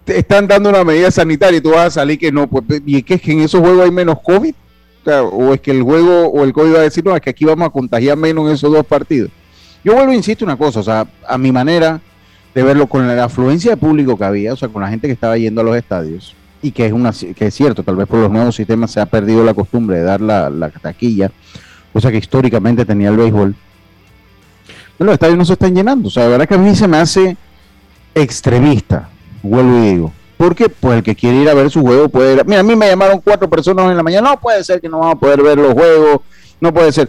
te están dando una medida sanitaria y tú vas a salir que no, pues, y es que, en esos juegos hay menos COVID, o, es que el juego o el COVID va a decir, no, es que aquí vamos a contagiar menos en esos dos partidos. Yo vuelvo, insisto, una cosa, o sea, a mi manera, de verlo con la afluencia de público que había, o sea, con la gente que estaba yendo a los estadios, y que es, una, que es cierto, tal vez por los nuevos sistemas se ha perdido la costumbre de dar la, la taquilla, cosa que históricamente tenía el béisbol. Los estadios no se están llenando, o sea, la verdad que a mí se me hace extremista, vuelvo y digo. Porque pues el que quiere ir a ver su juego puede ir. Mira, a mí me llamaron cuatro personas en la mañana. No puede ser que no vamos a poder ver los juegos. No puede ser.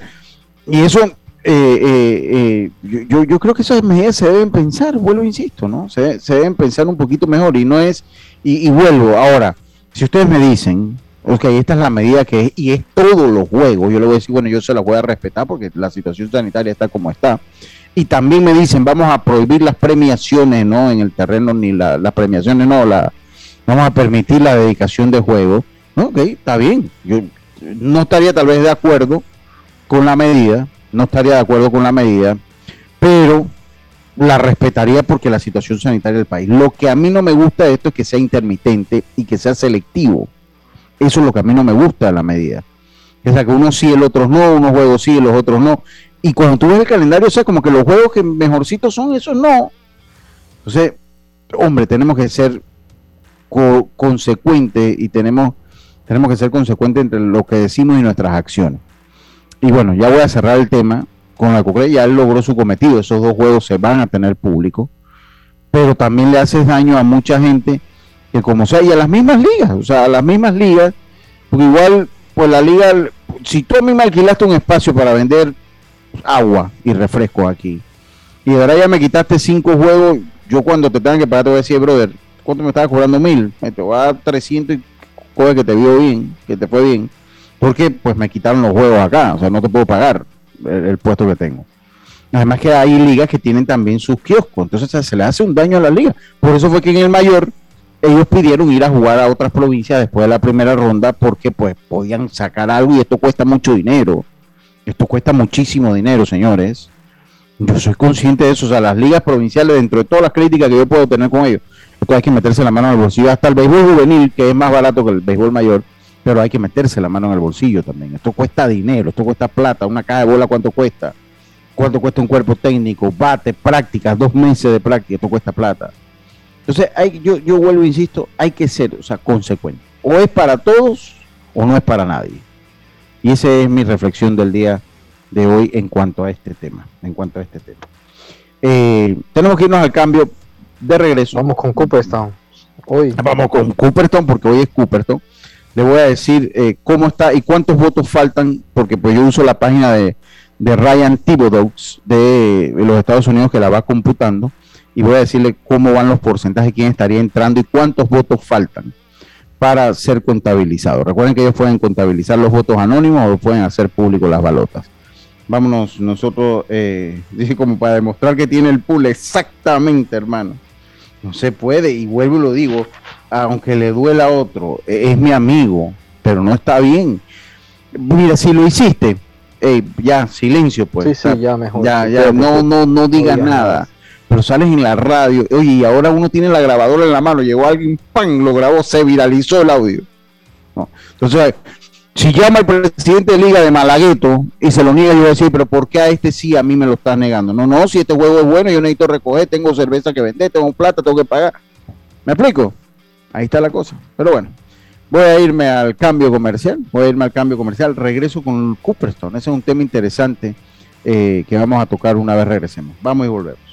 Y eso eh, eh, eh, yo, yo, creo que esas medidas se deben pensar, vuelvo, insisto, ¿no? Se, deben pensar un poquito mejor y no es, y, vuelvo, ahora, si ustedes me dicen, ok, esta es la medida que es, y es todos los juegos, yo le voy a decir, bueno, yo se la voy a respetar porque la situación sanitaria está como está. Y también me dicen, vamos a prohibir las premiaciones, ¿no? En el terreno, ni las premiaciones, no, la, vamos a permitir la dedicación de juego. Ok, está bien. Yo no estaría tal vez de acuerdo con la medida, no estaría de acuerdo con la medida, pero la respetaría porque la situación sanitaria del país. Lo que a mí no me gusta de esto es que sea intermitente y que sea selectivo. Eso es lo que a mí no me gusta de la medida. Es sea, que unos sí, el otros no, unos juegos sí, los otros no. Y cuando tú ves el calendario, o sea, como que los juegos que mejorcitos son, esos no. Entonces, hombre, tenemos que ser consecuentes y tenemos, tenemos que ser consecuentes entre lo que decimos y nuestras acciones. Y bueno, ya voy a cerrar el tema con la Cucre, ya logró su cometido, esos dos juegos se van a tener público, pero también le haces daño a mucha gente que como sea, y a las mismas ligas, o sea, a las mismas ligas, porque igual, pues la liga, si tú a mí me alquilaste un espacio para vender agua y refresco aquí, y ahora ya me quitaste cinco juegos, yo cuando te tengan que pagar te voy a decir, brother, ¿cuánto me estaba cobrando? Mil, te voy a dar 300 y coge que te vio bien, que te fue bien porque pues me quitaron los juegos acá, o sea, no te puedo pagar el, puesto que tengo. Además que hay ligas que tienen también sus kioscos, entonces se le hace un daño a la liga. Por eso fue que en el mayor ellos pidieron ir a jugar a otras provincias después de la primera ronda porque pues podían sacar algo y esto cuesta mucho dinero. Esto cuesta muchísimo dinero, señores. Yo soy consciente de eso. O sea, las ligas provinciales, dentro de todas las críticas que yo puedo tener con ellos, esto hay que meterse la mano en el bolsillo. Hasta el béisbol juvenil, que es más barato que el béisbol mayor, pero hay que meterse la mano en el bolsillo también. Esto cuesta dinero, esto cuesta plata, una caja de bola, ¿cuánto cuesta? ¿Cuánto cuesta un cuerpo técnico? Bate, prácticas, dos meses de práctica, esto cuesta plata. Entonces, hay, yo, yo vuelvo, insisto, hay que ser, o sea, consecuente. O es para todos o no es para nadie. Y esa es mi reflexión del día de hoy en cuanto a este tema. En cuanto a este tema. Eh, tenemos que irnos al cambio de regreso. Vamos con Cooperstown. Hoy. Vamos con Cooperstown porque hoy es Cooperstown. Le voy a decir eh, cómo está y cuántos votos faltan, porque pues yo uso la página de, de Ryan Thibodeau de, los Estados Unidos que la va computando y voy a decirle cómo van los porcentajes, quién estaría entrando y cuántos votos faltan para ser contabilizados. Recuerden que ellos pueden contabilizar los votos anónimos o pueden hacer público las balotas. Vámonos nosotros, eh, como para demostrar que tiene el pool exactamente, hermano. No se puede, y vuelvo y lo digo, aunque le duela a otro, e-, es mi amigo, pero no está bien. Mira, si lo hiciste, ya, silencio, pues. Sí, sí, ya mejor. Ya, ya, no, no, no digas nada. Pero sales en la radio, oye, y ahora uno tiene la grabadora en la mano, llegó alguien, ¡pam! lo grabó, se viralizó el audio. Entonces, si llama el presidente de Liga de Malagueto y se lo niega, yo voy a decir, pero ¿por qué a este sí a mí me lo estás negando? No, no, si este juego es bueno, yo necesito recoger, tengo cerveza que vender, tengo plata, tengo que pagar. ¿Me explico? Ahí está la cosa. Pero bueno, Voy a irme al cambio comercial, voy a irme al cambio comercial, regreso con Cooperstone, ese es un tema interesante eh, que vamos a tocar una vez regresemos. Vamos y volvemos.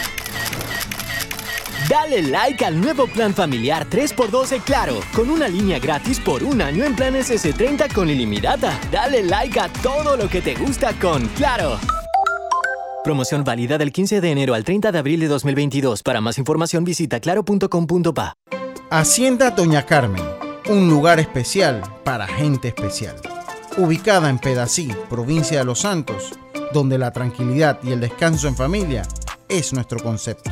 Dale like al nuevo plan familiar 3x12 Claro, con una línea gratis por un año en planes S30 con ilimitada. Dale like a todo lo que te gusta con Claro. Promoción válida del 15 de enero al 30 de abril de 2022. Para más información visita claro.com.pa. Hacienda Doña Carmen, un lugar especial para gente especial. Ubicada en Pedací, provincia de Los Santos, donde la tranquilidad y el descanso en familia es nuestro concepto.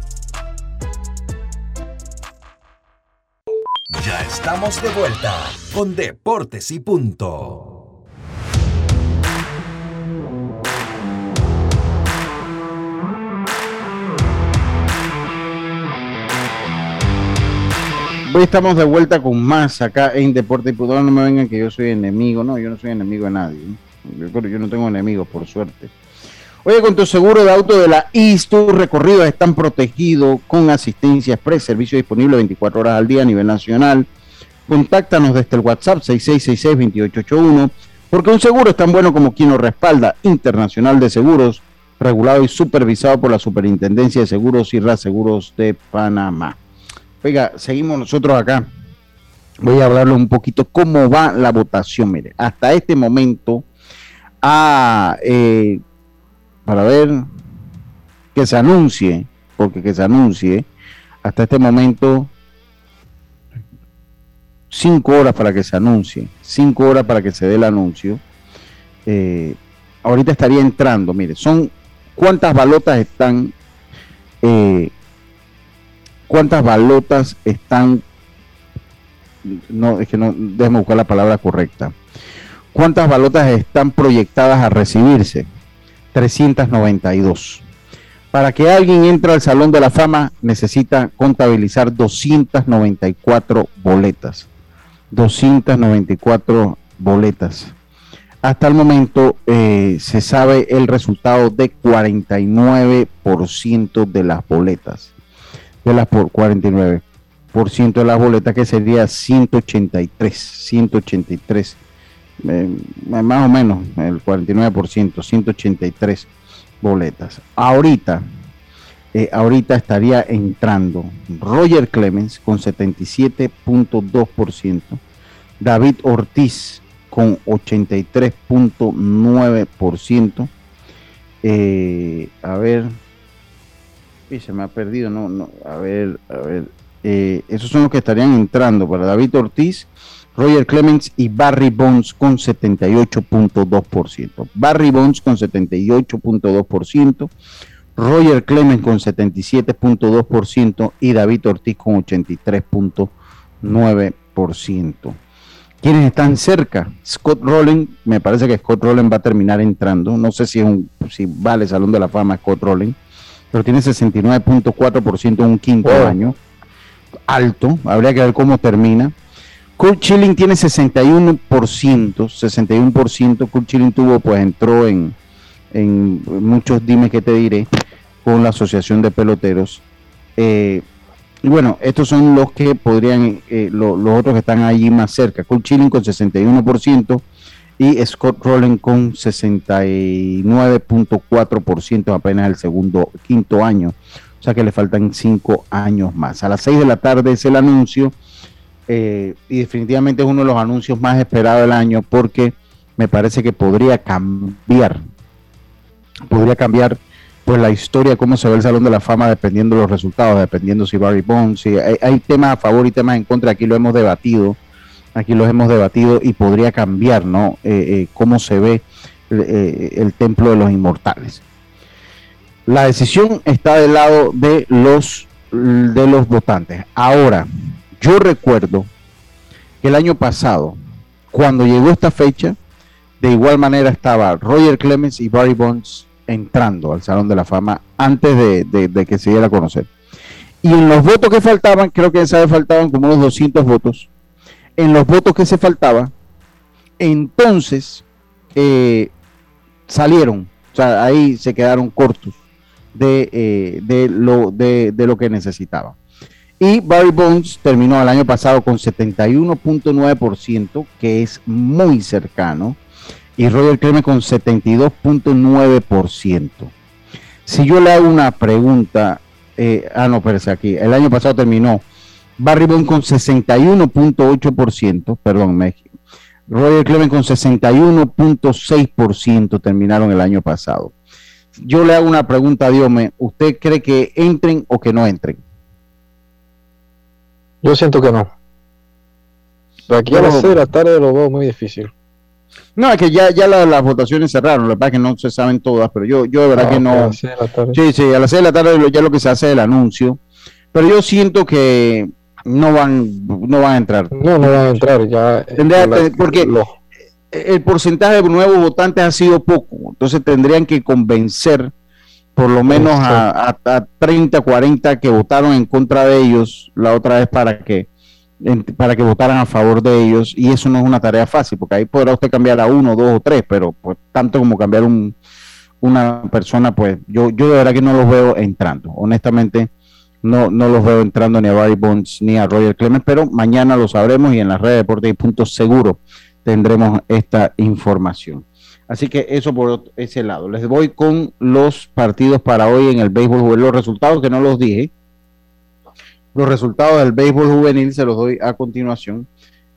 Ya estamos de vuelta con Deportes y Punto. Hoy estamos de vuelta con más acá en Deportes y Punto. No me vengan que yo soy enemigo, no, yo no soy enemigo de nadie. Yo, yo no tengo enemigos, por suerte. Oye, con tu seguro de auto de la IS, tus recorridos están protegidos con asistencia express, servicio disponible 24 horas al día a nivel nacional. Contáctanos desde el WhatsApp 6666-2881, porque un seguro es tan bueno como quien lo respalda. Internacional de Seguros, regulado y supervisado por la Superintendencia de Seguros y Reaseguros de Panamá. Oiga, seguimos nosotros acá. Voy a hablarle un poquito cómo va la votación. Mire, hasta este momento, a, eh, para ver que se anuncie, porque que se anuncie, hasta este momento, cinco horas para que se anuncie, cinco horas para que se dé el anuncio. Eh, ahorita estaría entrando, mire, son cuántas balotas están, eh, cuántas balotas están, no, es que no, déjeme buscar la palabra correcta, cuántas balotas están proyectadas a recibirse 392. Para que alguien entre al Salón de la Fama necesita contabilizar 294 boletas. 294 boletas. Hasta el momento eh, se sabe el resultado de 49% de las boletas. De las por 49% de las boletas que sería 183. 183 eh, más o menos el 49%, 183 boletas. Ahorita, eh, ahorita estaría entrando Roger Clemens con 77.2%, David Ortiz con 83.9%. Eh, a ver, se me ha perdido, no, no, a ver, a ver, esos son los que estarían entrando para David Ortiz Roger Clemens y Barry Bonds con 78.2%. Barry Bonds con 78.2%, Roger Clemens con 77.2% y David Ortiz con 83.9%. ¿Quiénes están cerca? Scott Rowling, me parece que Scott Rowling va a terminar entrando. No sé si, es un, si vale Salón de la Fama Scott Rowling, pero tiene 69.4% en un quinto año. Alto, habría que ver cómo termina. Kurt Chilling tiene 61%, 61%. Kurt Chilling tuvo, pues entró en, en muchos dimes que te diré con la Asociación de Peloteros. Eh, y bueno, estos son los que podrían, eh, los otros que están allí más cerca. Kurt Chilling con 61% y Scott Rowland con 69.4% apenas el segundo, quinto año. O sea que le faltan cinco años más. A las 6 de la tarde es el anuncio eh, y definitivamente es uno de los anuncios más esperados del año porque me parece que podría cambiar, podría cambiar pues la historia, cómo se ve el Salón de la Fama dependiendo de los resultados, dependiendo si Barry Bonds, si hay, temas a favor y temas en contra, aquí lo hemos debatido, aquí los hemos debatido y podría cambiar, ¿no? Eh, eh, cómo se ve el templo de los inmortales. La decisión está del lado de los de los votantes. Ahora, yo recuerdo que el año pasado, cuando llegó esta fecha, de igual manera estaba Roger Clemens y Barry Bonds entrando al Salón de la Fama antes de, que se diera a conocer. Y en los votos que faltaban, creo que esa vez faltaban como unos 200 votos. En los votos que se faltaban, entonces eh, salieron, o sea, ahí se quedaron cortos de, eh, de, lo, de lo que necesitaban. Y Barry Bones terminó el año pasado con 71.9%, que es muy cercano. Y Roger Clemens con 72.9%. Si yo le hago una pregunta, eh, ah, no, espérese aquí. El año pasado terminó Barry Bones con 61.8%, perdón, México. Roger Clemens con 61.6% terminaron el año pasado. Yo le hago una pregunta a Diome, ¿usted cree que entren o que no entren? Yo siento que no. aquí a las 6 de la tarde lo veo muy difícil. No, es que ya, ya las votaciones cerraron, la verdad es que no se saben todas, pero yo, yo de verdad que no. Sí, sí, a las 6 de la tarde ya lo que se hace es el anuncio, pero yo siento que no van, no van a entrar. No, no van a entrar, ya. porque el porcentaje de nuevos votantes ha sido poco, entonces tendrían que convencer por lo menos a, a, 30, 40 que votaron en contra de ellos la otra vez para que para que votaran a favor de ellos. Y eso no es una tarea fácil porque ahí podrá usted cambiar a uno, dos o tres, pero pues tanto como cambiar un, una persona, pues yo, yo de verdad que no los veo entrando, honestamente no, no los veo entrando ni a Barry Bonds ni a Roger Clemens, pero mañana lo sabremos y en las redes de deportes y puntos seguro tendremos esta información. Así que eso por ese lado. Les voy con los partidos para hoy en el béisbol Los resultados que no los dije. Los resultados del béisbol juvenil se los doy a continuación.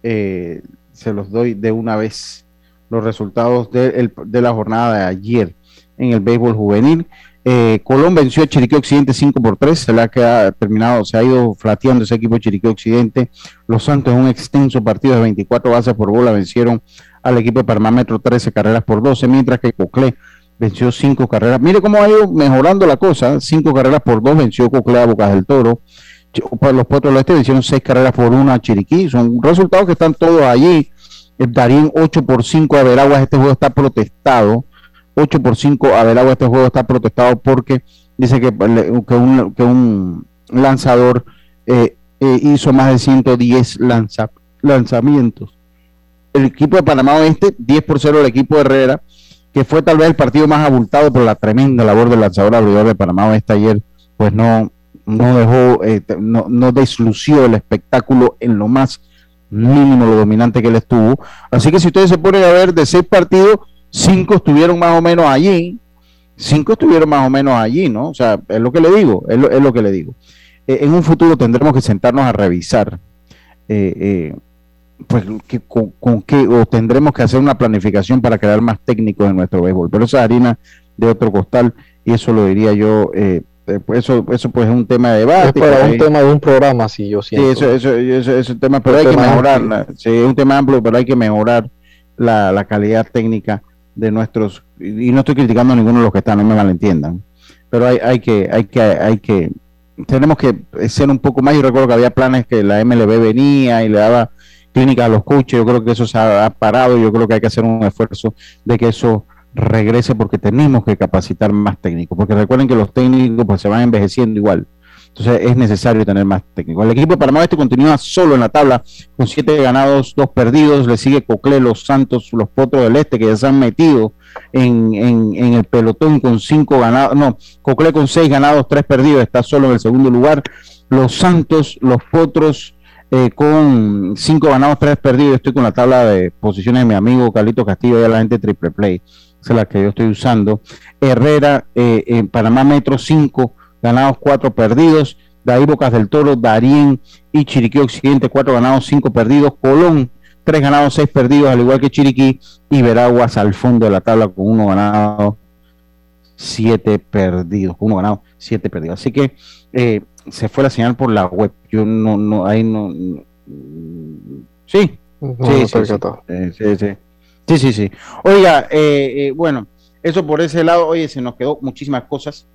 Eh, se los doy de una vez. Los resultados de, la jornada de ayer en el béisbol juvenil. Eh, Colón venció a Chiriquí Occidente 5 por 3, se le ha quedado, terminado, se ha ido flateando ese equipo de Chiriquí Occidente. Los Santos un extenso partido de 24 bases por bola vencieron al equipo de Parmámetro 13 carreras por 12, mientras que Coclé venció 5 carreras. Mire cómo ha ido mejorando la cosa, 5 carreras por 2 venció Coclé a Bocas del Toro. Los Potros del Este vencieron 6 carreras por 1 a Chiriquí. Son resultados que están todos allí. Darín 8 por 5 a Veraguas, este juego está protestado 8 por 5 Adelagua este juego está protestado porque dice que, que, un, lanzador eh, eh, hizo más de 110 lanza, lanzamientos. El equipo de Panamá Oeste, 10 por 0 el equipo de Herrera, que fue tal vez el partido más abultado por la tremenda labor del lanzador abridor de Panamá Oeste ayer, pues no, no dejó, eh, no, no deslució el espectáculo en lo más mínimo, lo dominante que él estuvo. Así que si ustedes se ponen a ver de seis partidos, cinco estuvieron más o menos allí, cinco estuvieron más o menos allí, ¿no? O sea, es lo que le digo, es lo, que le digo. Eh, en un futuro tendremos que sentarnos a revisar, eh, eh, pues, con, qué, o tendremos que hacer una planificación para crear más técnicos en nuestro béisbol, pero esa harina de otro costal, y eso lo diría yo eh, pues eso, eso pues es un tema de debate. Es para un tema de un programa, sí, yo siento. Sí, eso, eso, es un tema, pero hay que mejorar. Sí, es un tema amplio, pero hay que mejorar la, la calidad técnica de nuestros, y no estoy criticando a ninguno de los que están, no me malentiendan, pero hay, hay que, hay que, hay que, tenemos que ser un poco más, yo recuerdo que había planes que la MLB venía y le daba clínica a los coaches, yo creo que eso se ha, parado, yo creo que hay que hacer un esfuerzo de que eso regrese porque tenemos que capacitar más técnicos, porque recuerden que los técnicos pues se van envejeciendo igual. Entonces es necesario tener más técnicos. El equipo de Panamá este continúa solo en la tabla con siete ganados, dos perdidos. Le sigue Cocle, los Santos, los Potros del Este que ya se han metido en, en, el pelotón con cinco ganados. No, Cocle con seis ganados, tres perdidos. Está solo en el segundo lugar. Los Santos, los Potros eh, con cinco ganados, tres perdidos. Estoy con la tabla de posiciones de mi amigo Carlito Castillo, ya la gente triple play. Esa es la que yo estoy usando. Herrera, eh, en Panamá Metro, cinco ganados, cuatro perdidos. De ahí Bocas del Toro, Darien y Chiriquí Occidente, cuatro ganados, cinco perdidos. Colón, tres ganados, seis perdidos, al igual que Chiriquí. Y Veraguas al fondo de la tabla con uno ganado, siete perdidos. Uno ganado, siete perdidos. Así que eh, se fue la señal por la web. Yo no, no, ahí no. sí. sí, sí, sí, sí, sí, sí, sí. Oiga, eh, eh, bueno, eso por ese lado, oye, se nos quedó muchísimas cosas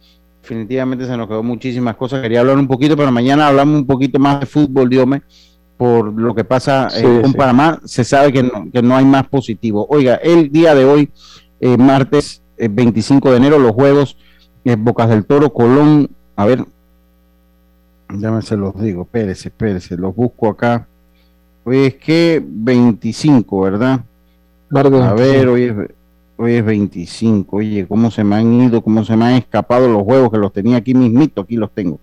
definitivamente se nos quedó muchísimas cosas. Quería hablar un poquito, pero mañana hablamos un poquito más de fútbol, Diome, por lo que pasa eh, con Panamá. Se sabe que no, que no hay más positivo. Oiga, el día de hoy, eh, martes 25 eh, de enero, los juegos Bocas del Toro, Colón, a ver, ya se los digo, espérese, espérese, los busco acá. Hoy es que 25, ¿verdad? A ver, hoy es Hoy es 25. Oye, cómo se me han ido, cómo se me han escapado los juegos que los tenía aquí mismito, aquí los tengo.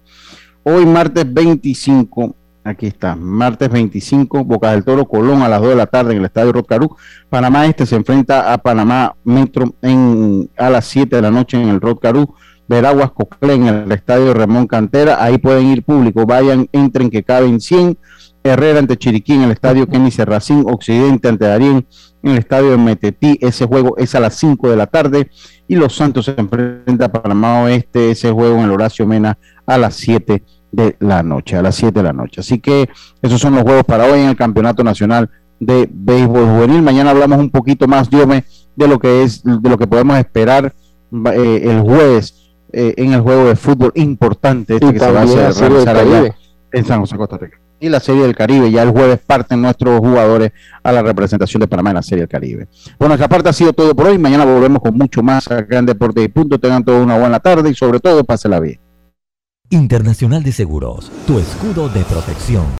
Hoy martes 25, aquí está, martes 25, Boca del Toro, Colón a las 2 de la tarde en el Estadio Rotcarú. Panamá Este se enfrenta a Panamá Metro en, a las 7 de la noche en el Rotcarú. Veraguas Coclé en el Estadio Ramón Cantera. Ahí pueden ir público, vayan, entren que caben 100. Herrera ante Chiriquí en el Estadio Kenny Serracín, Occidente ante Darien en el estadio Metetí. Ese juego es a las 5 de la tarde. Y los Santos se enfrenta a Panamá Oeste. Ese juego en el Horacio Mena a las 7 de la noche. A las 7 de la noche. Así que esos son los juegos para hoy en el Campeonato Nacional de Béisbol Juvenil. Mañana hablamos un poquito más, Diome, de lo que es, de lo que podemos esperar eh, el jueves eh, en el juego de fútbol importante este que se va a realizar allá en San José, Costa Rica y la Serie del Caribe. Ya el jueves parten nuestros jugadores a la representación de Panamá en la Serie del Caribe. Bueno, esta parte ha sido todo por hoy. Mañana volvemos con mucho más acá en Deportes y Punto. Tengan todos una buena tarde y sobre todo, pásela bien. Internacional de Seguros, tu escudo de protección.